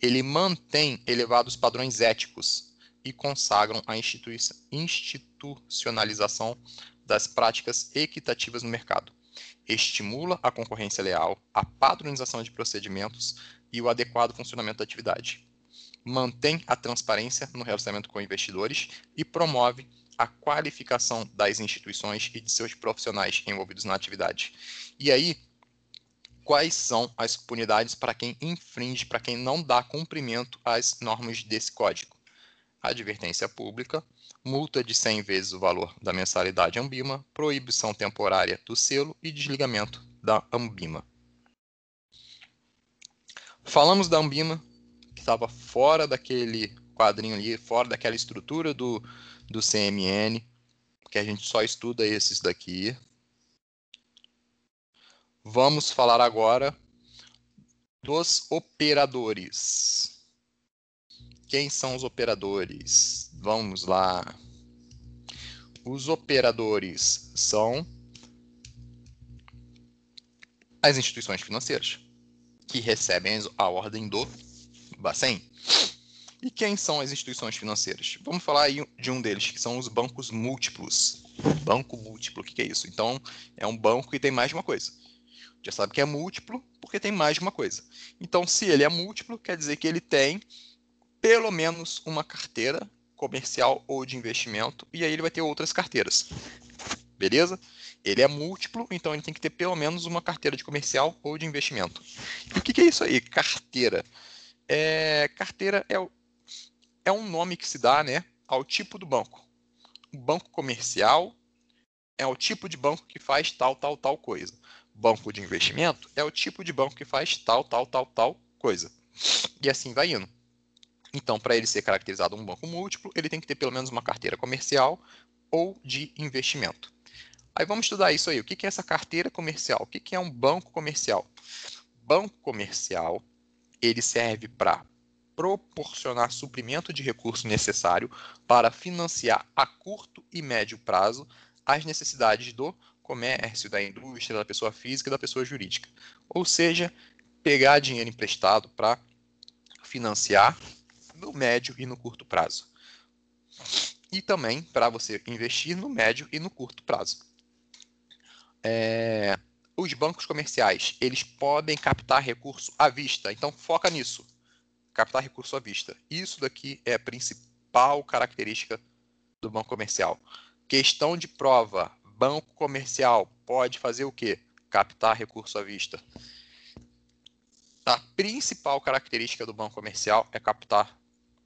Ele mantém elevados padrões éticos e consagram a institucionalização das práticas equitativas no mercado. Estimula a concorrência leal, a padronização de procedimentos e o adequado funcionamento da atividade. Mantém a transparência no relacionamento com investidores e promove a qualificação das instituições e de seus profissionais envolvidos na atividade. E aí, quais são as punidades para quem infringe, para quem não dá cumprimento às normas desse código? Advertência pública, multa de 100 vezes o valor da mensalidade Ambima, proibição temporária do selo e desligamento da Ambima. Falamos da Ambima, que estava fora daquele quadrinho ali, fora daquela estrutura do, do CMN, que a gente só estuda esses daqui. Vamos falar agora dos operadores. Quem são os operadores? Vamos lá. Os operadores são as instituições financeiras que recebem a ordem do Bacen. E quem são as instituições financeiras? Vamos falar aí de um deles, que são os bancos múltiplos. Banco múltiplo, o que é isso? Então, é um banco que tem mais de uma coisa. Já sabe que é múltiplo porque tem mais de uma coisa. Então, se ele é múltiplo, quer dizer que ele tem pelo menos uma carteira comercial ou de investimento, e aí ele vai ter outras carteiras. Beleza? Ele é múltiplo, então ele tem que ter pelo menos uma carteira de comercial ou de investimento. E o que, que é isso aí? Carteira. É, carteira é, é um nome que se dá né, ao tipo do banco. O banco comercial é o tipo de banco que faz tal, tal, tal coisa. Banco de investimento é o tipo de banco que faz tal, tal, tal, tal coisa. E assim vai indo. Então, para ele ser caracterizado um banco múltiplo, ele tem que ter pelo menos uma carteira comercial ou de investimento. Aí vamos estudar isso aí. O que é essa carteira comercial? O que é um banco comercial? Banco comercial, ele serve para proporcionar suprimento de recurso necessário para financiar a curto e médio prazo as necessidades do comércio, da indústria, da pessoa física e da pessoa jurídica. Ou seja, pegar dinheiro emprestado para financiar no médio e no curto prazo. E também para você investir no médio e no curto prazo. É, os bancos comerciais, eles podem captar recurso à vista, então foca nisso. Captar recurso à vista. Isso daqui é a principal característica do banco comercial. Questão de prova banco comercial pode fazer o quê? Captar recurso à vista. A principal característica do banco comercial é captar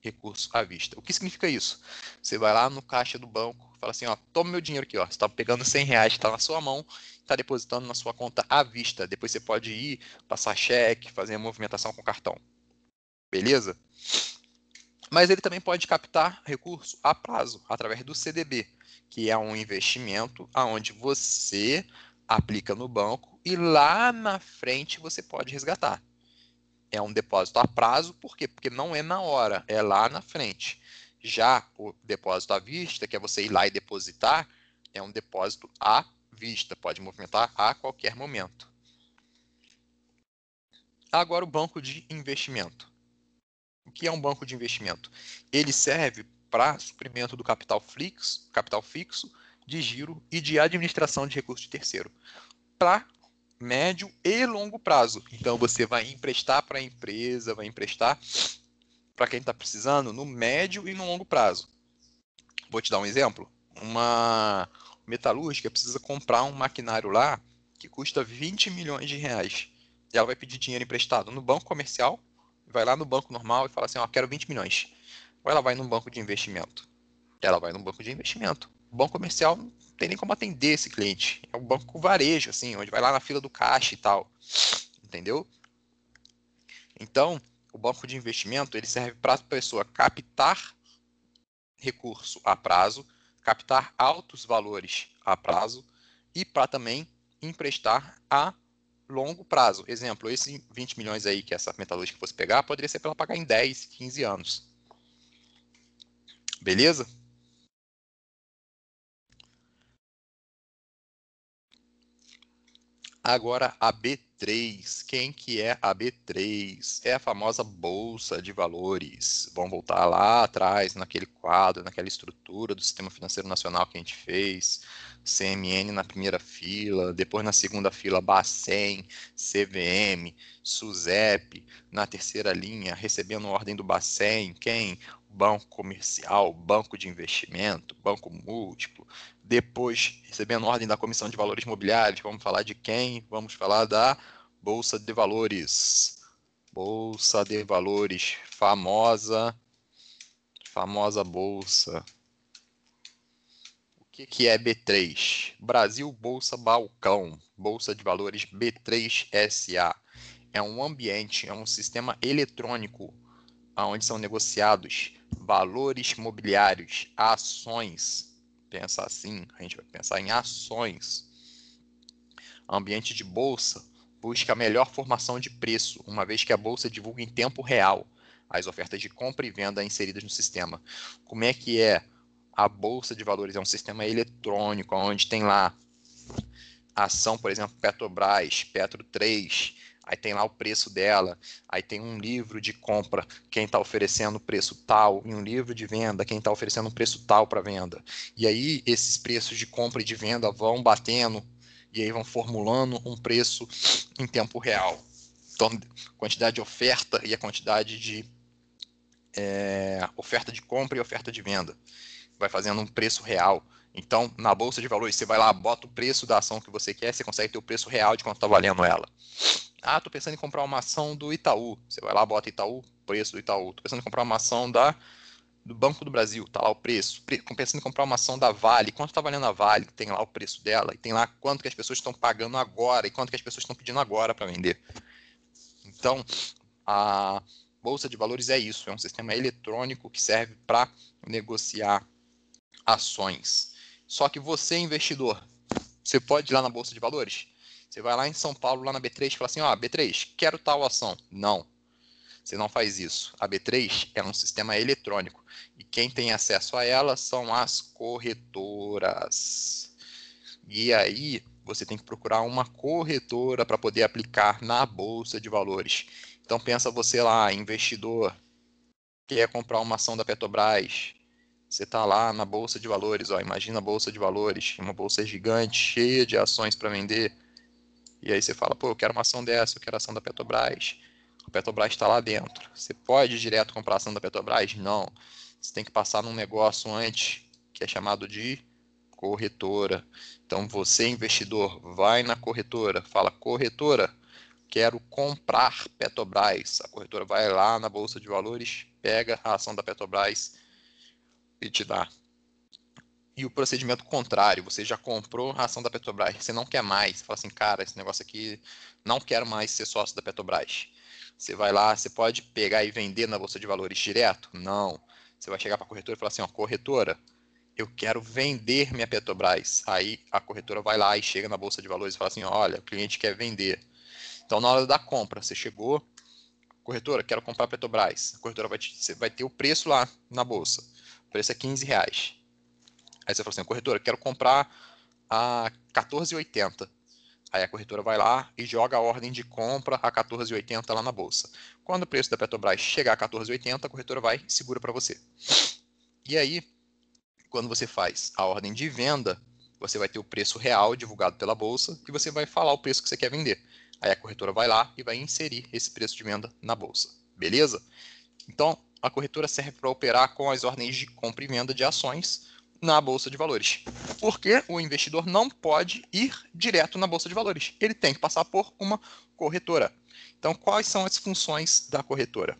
recurso à vista. O que significa isso? Você vai lá no caixa do banco, fala assim, ó, toma meu dinheiro aqui, ó. Você está pegando 100 reais, está na sua mão, está depositando na sua conta à vista. Depois você pode ir, passar cheque, fazer a movimentação com cartão. Beleza? Mas ele também pode captar recurso a prazo, através do CDB, que é um investimento aonde você aplica no banco e lá na frente você pode resgatar é um depósito a prazo, por quê? Porque não é na hora, é lá na frente. Já o depósito à vista, que é você ir lá e depositar, é um depósito à vista, pode movimentar a qualquer momento. Agora o banco de investimento. O que é um banco de investimento? Ele serve para suprimento do capital fixo, capital fixo, de giro e de administração de recursos de terceiro, para médio e longo prazo. Então você vai emprestar para a empresa, vai emprestar para quem está precisando no médio e no longo prazo. Vou te dar um exemplo. Uma metalúrgica precisa comprar um maquinário lá que custa 20 milhões de reais. E ela vai pedir dinheiro emprestado no banco comercial, vai lá no banco normal e fala assim, ó, quero 20 milhões. Ou ela vai num banco de investimento. Ela vai num banco de investimento. O banco comercial tem nem como atender esse cliente. É um banco varejo, assim, onde vai lá na fila do caixa e tal. Entendeu? Então, o banco de investimento ele serve para a pessoa captar recurso a prazo, captar altos valores a prazo e para também emprestar a longo prazo. Exemplo, esse 20 milhões aí que essa metalúrgica fosse pegar, poderia ser para ela pagar em 10, 15 anos. Beleza? Agora a B3. Quem que é a B3? É a famosa bolsa de valores. Vamos voltar lá atrás naquele quadro, naquela estrutura do Sistema Financeiro Nacional que a gente fez. CMN na primeira fila, depois na segunda fila Bacen, CVM, SUSEP, na terceira linha recebendo ordem do Bacen, quem? banco comercial, banco de investimento, banco múltiplo, depois recebendo ordem da Comissão de Valores Imobiliários, vamos falar de quem? Vamos falar da Bolsa de Valores. Bolsa de Valores, famosa, famosa bolsa. O que, que é B3? Brasil Bolsa Balcão, Bolsa de Valores B3 SA. É um ambiente, é um sistema eletrônico onde são negociados valores mobiliários, ações. Pensa assim, a gente vai pensar em ações. Ambiente de bolsa busca a melhor formação de preço, uma vez que a bolsa divulga em tempo real as ofertas de compra e venda inseridas no sistema. Como é que é? A bolsa de valores é um sistema eletrônico onde tem lá ação, por exemplo, Petrobras, Petro 3, aí tem lá o preço dela, aí tem um livro de compra, quem está oferecendo preço tal, e um livro de venda, quem está oferecendo preço tal para venda. E aí esses preços de compra e de venda vão batendo e aí vão formulando um preço em tempo real. Então, quantidade de oferta e a quantidade de é, oferta de compra e oferta de venda. Vai fazendo um preço real. Então, na bolsa de valores, você vai lá, bota o preço da ação que você quer, você consegue ter o preço real de quanto está valendo ela. Ah, tô pensando em comprar uma ação do Itaú. Você vai lá, bota Itaú, preço do Itaú. Tô pensando em comprar uma ação da do Banco do Brasil, tá lá o preço. Pensando em comprar uma ação da Vale, quanto está valendo a Vale? Tem lá o preço dela e tem lá quanto que as pessoas estão pagando agora e quanto que as pessoas estão pedindo agora para vender. Então, a bolsa de valores é isso, é um sistema eletrônico que serve para negociar ações. Só que você investidor, você pode ir lá na bolsa de valores você vai lá em São Paulo, lá na B3, e fala assim: ó, oh, B3, quero tal ação. Não. Você não faz isso. A B3 é um sistema eletrônico e quem tem acesso a ela são as corretoras. E aí você tem que procurar uma corretora para poder aplicar na bolsa de valores. Então pensa você lá, investidor, quer comprar uma ação da Petrobras. Você está lá na bolsa de valores, ó, imagina a bolsa de valores, uma bolsa gigante, cheia de ações para vender. E aí você fala, pô, eu quero uma ação dessa, eu quero ação da Petrobras. A Petrobras está lá dentro. Você pode direto comprar ação da Petrobras? Não. Você tem que passar num negócio antes, que é chamado de corretora. Então você, investidor, vai na corretora, fala: corretora, quero comprar Petrobras. A corretora vai lá na Bolsa de Valores, pega a ação da Petrobras e te dá. E o procedimento contrário, você já comprou a ação da Petrobras, você não quer mais, você fala assim, cara, esse negócio aqui, não quero mais ser sócio da Petrobras. Você vai lá, você pode pegar e vender na Bolsa de Valores direto? Não. Você vai chegar para a corretora e falar assim, ó, corretora, eu quero vender minha Petrobras. Aí a corretora vai lá e chega na Bolsa de Valores e fala assim, olha, o cliente quer vender. Então, na hora da compra, você chegou, corretora, quero comprar a Petrobras. A corretora vai, te, vai ter o preço lá na bolsa. O preço é 15 reais. Aí você fala assim, corretora, quero comprar a 14,80. Aí a corretora vai lá e joga a ordem de compra a 14,80 lá na bolsa. Quando o preço da Petrobras chegar a 14,80, a corretora vai e segura para você. E aí, quando você faz a ordem de venda, você vai ter o preço real divulgado pela bolsa e você vai falar o preço que você quer vender. Aí a corretora vai lá e vai inserir esse preço de venda na bolsa. Beleza? Então, a corretora serve para operar com as ordens de compra e venda de ações na bolsa de valores. Porque o investidor não pode ir direto na bolsa de valores. Ele tem que passar por uma corretora. Então, quais são as funções da corretora?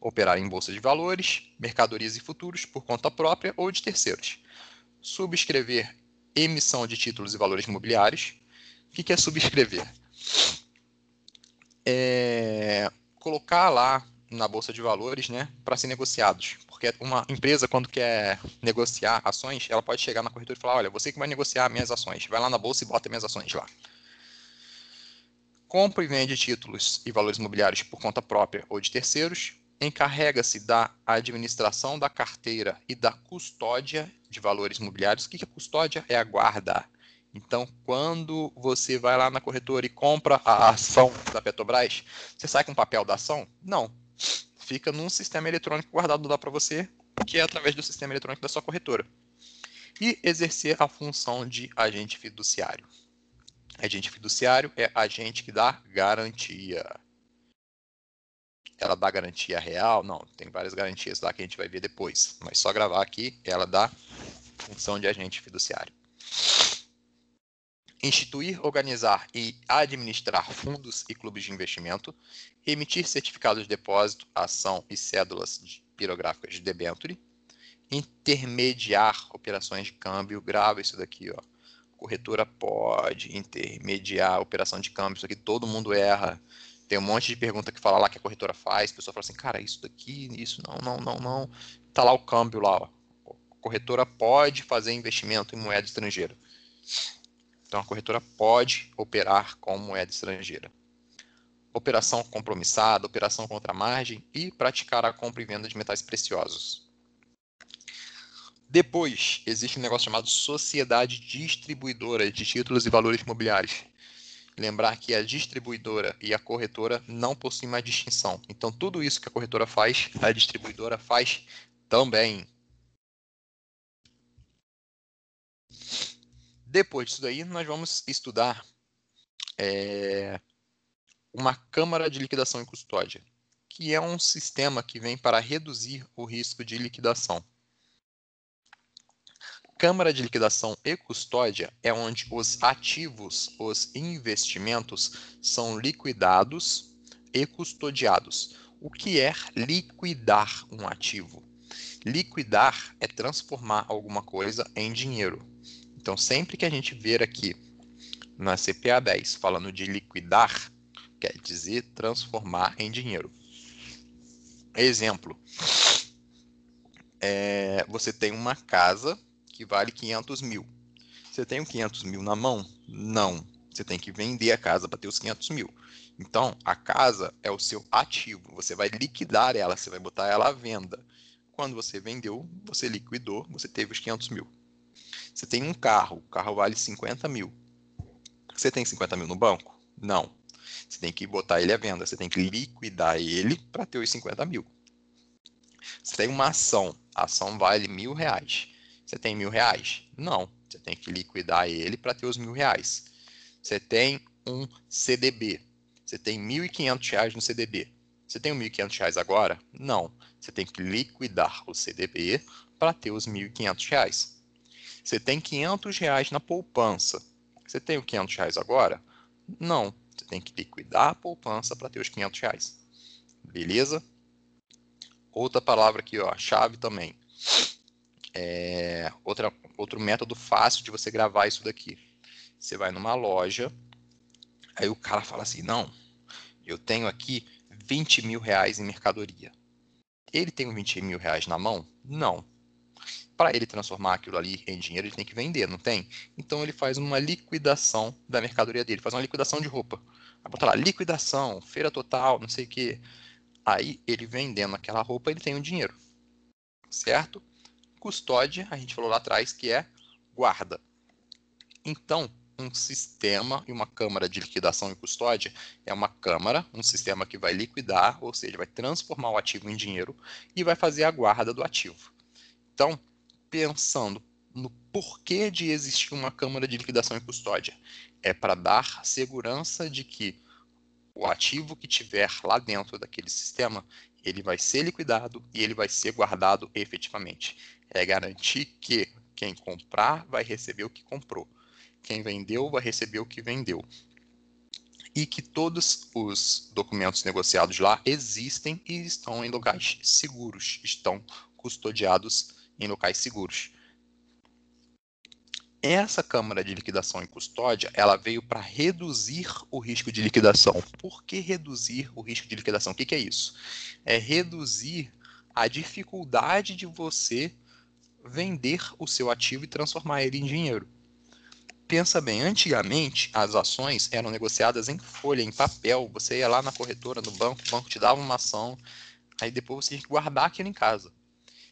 Operar em bolsa de valores, mercadorias e futuros por conta própria ou de terceiros. Subscrever emissão de títulos e valores imobiliários. O que é subscrever? É colocar lá na bolsa de valores, né, para ser negociados. Porque uma empresa, quando quer negociar ações, ela pode chegar na corretora e falar: olha, você que vai negociar minhas ações, vai lá na bolsa e bota minhas ações lá. Compra e vende títulos e valores imobiliários por conta própria ou de terceiros. Encarrega-se da administração da carteira e da custódia de valores imobiliários. O que é custódia? É a guarda. Então, quando você vai lá na corretora e compra a ação da Petrobras, você sai com o papel da ação? Não fica num sistema eletrônico guardado lá para você, que é através do sistema eletrônico da sua corretora. E exercer a função de agente fiduciário. Agente fiduciário é agente que dá garantia. Ela dá garantia real? Não, tem várias garantias lá que a gente vai ver depois. Mas só gravar aqui, ela dá função de agente fiduciário instituir, organizar e administrar fundos e clubes de investimento, emitir certificados de depósito, ação e cédulas pirográficas de debenture, intermediar operações de câmbio, grava isso daqui, ó. Corretora pode intermediar operação de câmbio, isso aqui todo mundo erra. Tem um monte de pergunta que fala lá que a corretora faz, a pessoa fala assim, cara, isso daqui, isso não, não, não, não. Tá lá o câmbio lá, ó. Corretora pode fazer investimento em moeda estrangeira. Então, a corretora pode operar com moeda estrangeira. Operação compromissada, operação contra margem e praticar a compra e venda de metais preciosos. Depois, existe um negócio chamado sociedade distribuidora de títulos e valores imobiliários. Lembrar que a distribuidora e a corretora não possuem uma distinção. Então, tudo isso que a corretora faz, a distribuidora faz também. Depois disso daí, nós vamos estudar é, uma câmara de liquidação e custódia, que é um sistema que vem para reduzir o risco de liquidação. Câmara de liquidação e custódia é onde os ativos, os investimentos, são liquidados e custodiados. O que é liquidar um ativo? Liquidar é transformar alguma coisa em dinheiro. Então, sempre que a gente ver aqui na CPA 10 falando de liquidar, quer dizer transformar em dinheiro. Exemplo: é, você tem uma casa que vale 500 mil. Você tem os 500 mil na mão? Não. Você tem que vender a casa para ter os 500 mil. Então, a casa é o seu ativo. Você vai liquidar ela, você vai botar ela à venda. Quando você vendeu, você liquidou, você teve os 500 mil. Você tem um carro, o carro vale 50 mil. Você tem 50 mil no banco? Não. Você tem que botar ele à venda, você tem que liquidar ele para ter os 50 mil. Você tem uma ação, a ação vale mil reais. Você tem mil reais? Não. Você tem que liquidar ele para ter os mil reais. Você tem um CDB. Você tem 1.500 reais no CDB. Você tem 1.500 reais agora? Não. Você tem que liquidar o CDB para ter os 1.500 reais. Você tem 500 reais na poupança. Você tem os 500 reais agora? Não. Você tem que liquidar a poupança para ter os 500 reais. Beleza? Outra palavra aqui, ó, chave também. É, outra, outro método fácil de você gravar isso daqui. Você vai numa loja, aí o cara fala assim, não, eu tenho aqui 20 mil reais em mercadoria. Ele tem 20 mil reais na mão? Não. Para ele transformar aquilo ali em dinheiro, ele tem que vender, não tem? Então ele faz uma liquidação da mercadoria dele, faz uma liquidação de roupa. Vai botar lá, liquidação, feira total, não sei o quê. Aí ele vendendo aquela roupa, ele tem o dinheiro. Certo? Custódia, a gente falou lá atrás que é guarda. Então, um sistema e uma câmara de liquidação e custódia é uma câmara, um sistema que vai liquidar, ou seja, vai transformar o ativo em dinheiro e vai fazer a guarda do ativo. Então, pensando no porquê de existir uma câmara de liquidação e custódia, é para dar segurança de que o ativo que tiver lá dentro daquele sistema, ele vai ser liquidado e ele vai ser guardado efetivamente. É garantir que quem comprar vai receber o que comprou, quem vendeu vai receber o que vendeu. E que todos os documentos negociados lá existem e estão em locais seguros, estão custodiados em locais seguros. Essa Câmara de Liquidação e Custódia, ela veio para reduzir o risco de liquidação. Por que reduzir o risco de liquidação? O que, que é isso? É reduzir a dificuldade de você vender o seu ativo e transformar ele em dinheiro. Pensa bem, antigamente as ações eram negociadas em folha, em papel. Você ia lá na corretora, no banco, o banco te dava uma ação, aí depois você tinha que guardar aquilo em casa.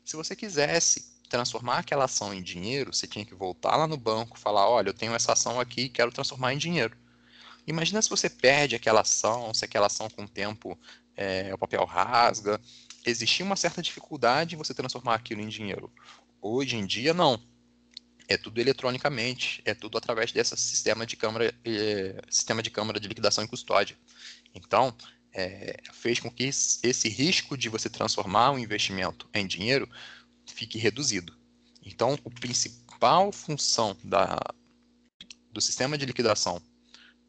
Se você quisesse transformar aquela ação em dinheiro, você tinha que voltar lá no banco, falar, olha, eu tenho essa ação aqui e quero transformar em dinheiro. Imagina se você perde aquela ação, se aquela ação com o tempo é, o papel rasga. Existia uma certa dificuldade em você transformar aquilo em dinheiro. Hoje em dia, não. É tudo eletronicamente, é tudo através desse sistema de câmara, é, sistema de câmara de liquidação e custódia. Então, é, fez com que esse risco de você transformar um investimento em dinheiro fique reduzido. Então, a principal função da, do sistema de liquidação,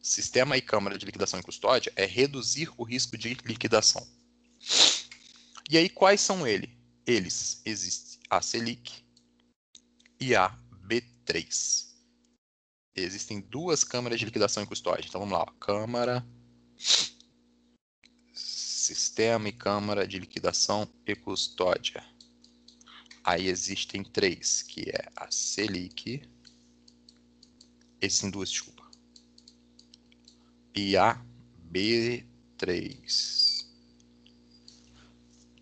sistema e câmara de liquidação e custódia, é reduzir o risco de liquidação. E aí, quais são ele? eles? Existe a Selic e a B3. Existem duas câmaras de liquidação e custódia. Então, vamos lá. Câmara, sistema e câmara de liquidação e custódia. Aí existem três, que é a Selic, existem duas, desculpa, e a B3.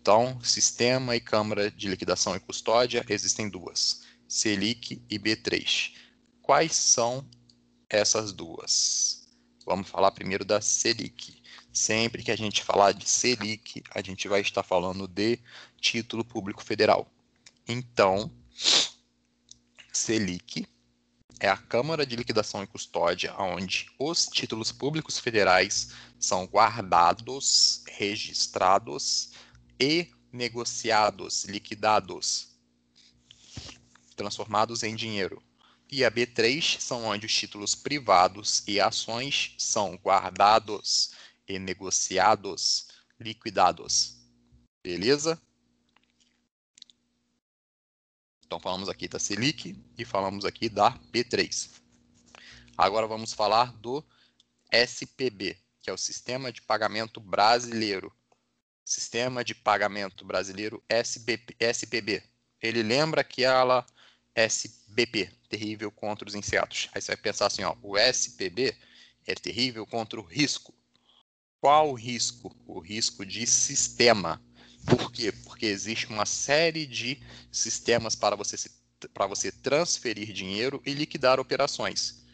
Então, sistema e câmara de liquidação e custódia, existem duas, Selic e B3. Quais são essas duas? Vamos falar primeiro da Selic. Sempre que a gente falar de Selic, a gente vai estar falando de título público federal. Então, Selic é a Câmara de Liquidação e Custódia, onde os títulos públicos federais são guardados, registrados e negociados, liquidados, transformados em dinheiro. E a B3 são onde os títulos privados e ações são guardados e negociados, liquidados. Beleza? Então falamos aqui da Selic e falamos aqui da B3. Agora vamos falar do SPB, que é o Sistema de Pagamento Brasileiro. Sistema de Pagamento Brasileiro SBP, SPB. Ele lembra aquela SBP, terrível contra os insetos. Aí você vai pensar assim, ó, o SPB é terrível contra o risco. Qual o risco? O risco de sistema. Por quê? Porque existe uma série de sistemas para você, para você transferir dinheiro e liquidar operações.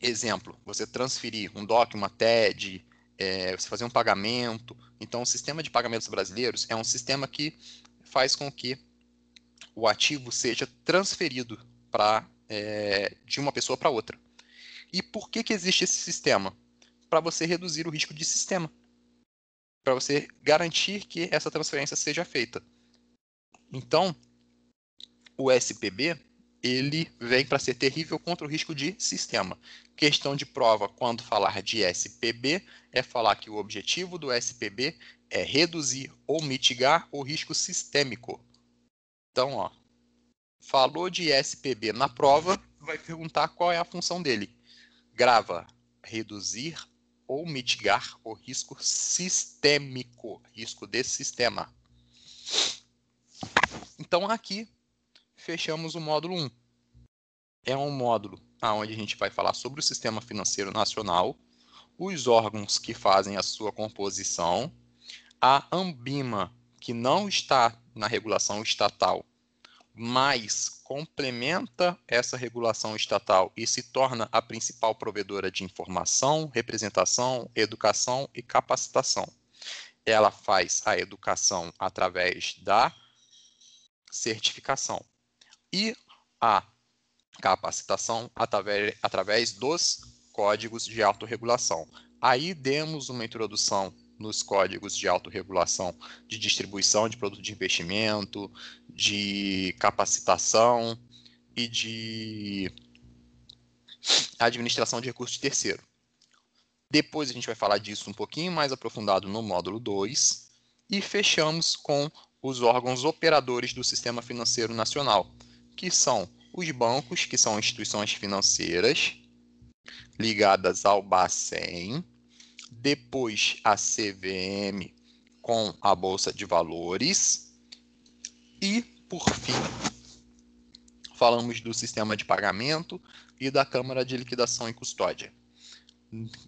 Exemplo, você transferir um DOC, uma TED, é, você fazer um pagamento. Então, o sistema de pagamentos brasileiros é um sistema que faz com que o ativo seja transferido é, de uma pessoa para outra. E por que, que existe esse sistema? Para você reduzir o risco de sistema para você garantir que essa transferência seja feita. Então, o SPB ele vem para ser terrível contra o risco de sistema. Questão de prova, quando falar de SPB, é falar que o objetivo do SPB é reduzir ou mitigar o risco sistêmico. Então, ó, falou de SPB na prova, vai perguntar qual é a função dele. Grava, reduzir ou mitigar o risco sistêmico, risco desse sistema. Então, aqui fechamos o módulo 1. É um módulo onde a gente vai falar sobre o sistema financeiro nacional, os órgãos que fazem a sua composição, a Ambima, que não está na regulação estatal, mas complementa essa regulação estatal e se torna a principal provedora de informação, representação, educação e capacitação. Ela faz a educação através da certificação e a capacitação através, através dos códigos de autorregulação. Aí demos uma introdução nos códigos de autorregulação de distribuição de produto de investimento, de capacitação e de administração de recursos de terceiro. Depois a gente vai falar disso um pouquinho mais aprofundado no módulo 2 e fechamos com os órgãos operadores do Sistema Financeiro Nacional, que são os bancos, que são instituições financeiras ligadas ao Bacen, depois a CVM com a Bolsa de Valores e, por fim, falamos do sistema de pagamento e da Câmara de Liquidação e Custódia.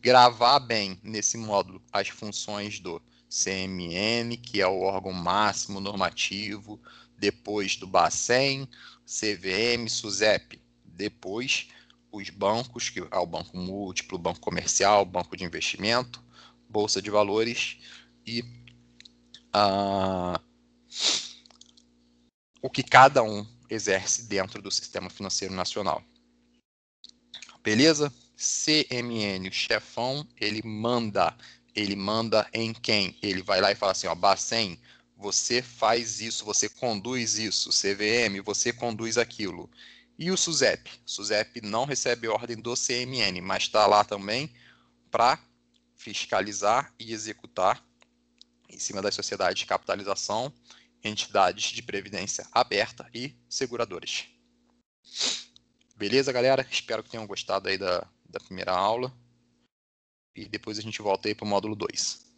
Gravar bem nesse módulo as funções do CMN, que é o órgão máximo normativo, depois do Bacen, CVM, SUSEP, depois os bancos, que é o banco múltiplo, banco comercial, banco de investimento, bolsa de valores e uh, o que cada um exerce dentro do sistema financeiro nacional. Beleza? CMN, o chefão, ele manda. Ele manda em quem? Ele vai lá e fala assim, ó, Bacen, você faz isso, você conduz isso, CVM, você conduz aquilo. E o SUSEP? O SUSEP não recebe ordem do CMN, mas está lá também para fiscalizar e executar em cima das sociedades de capitalização, entidades de previdência aberta e seguradoras. Beleza, galera? Espero que tenham gostado aí da, da primeira aula. E depois a gente volta aí para o módulo 2.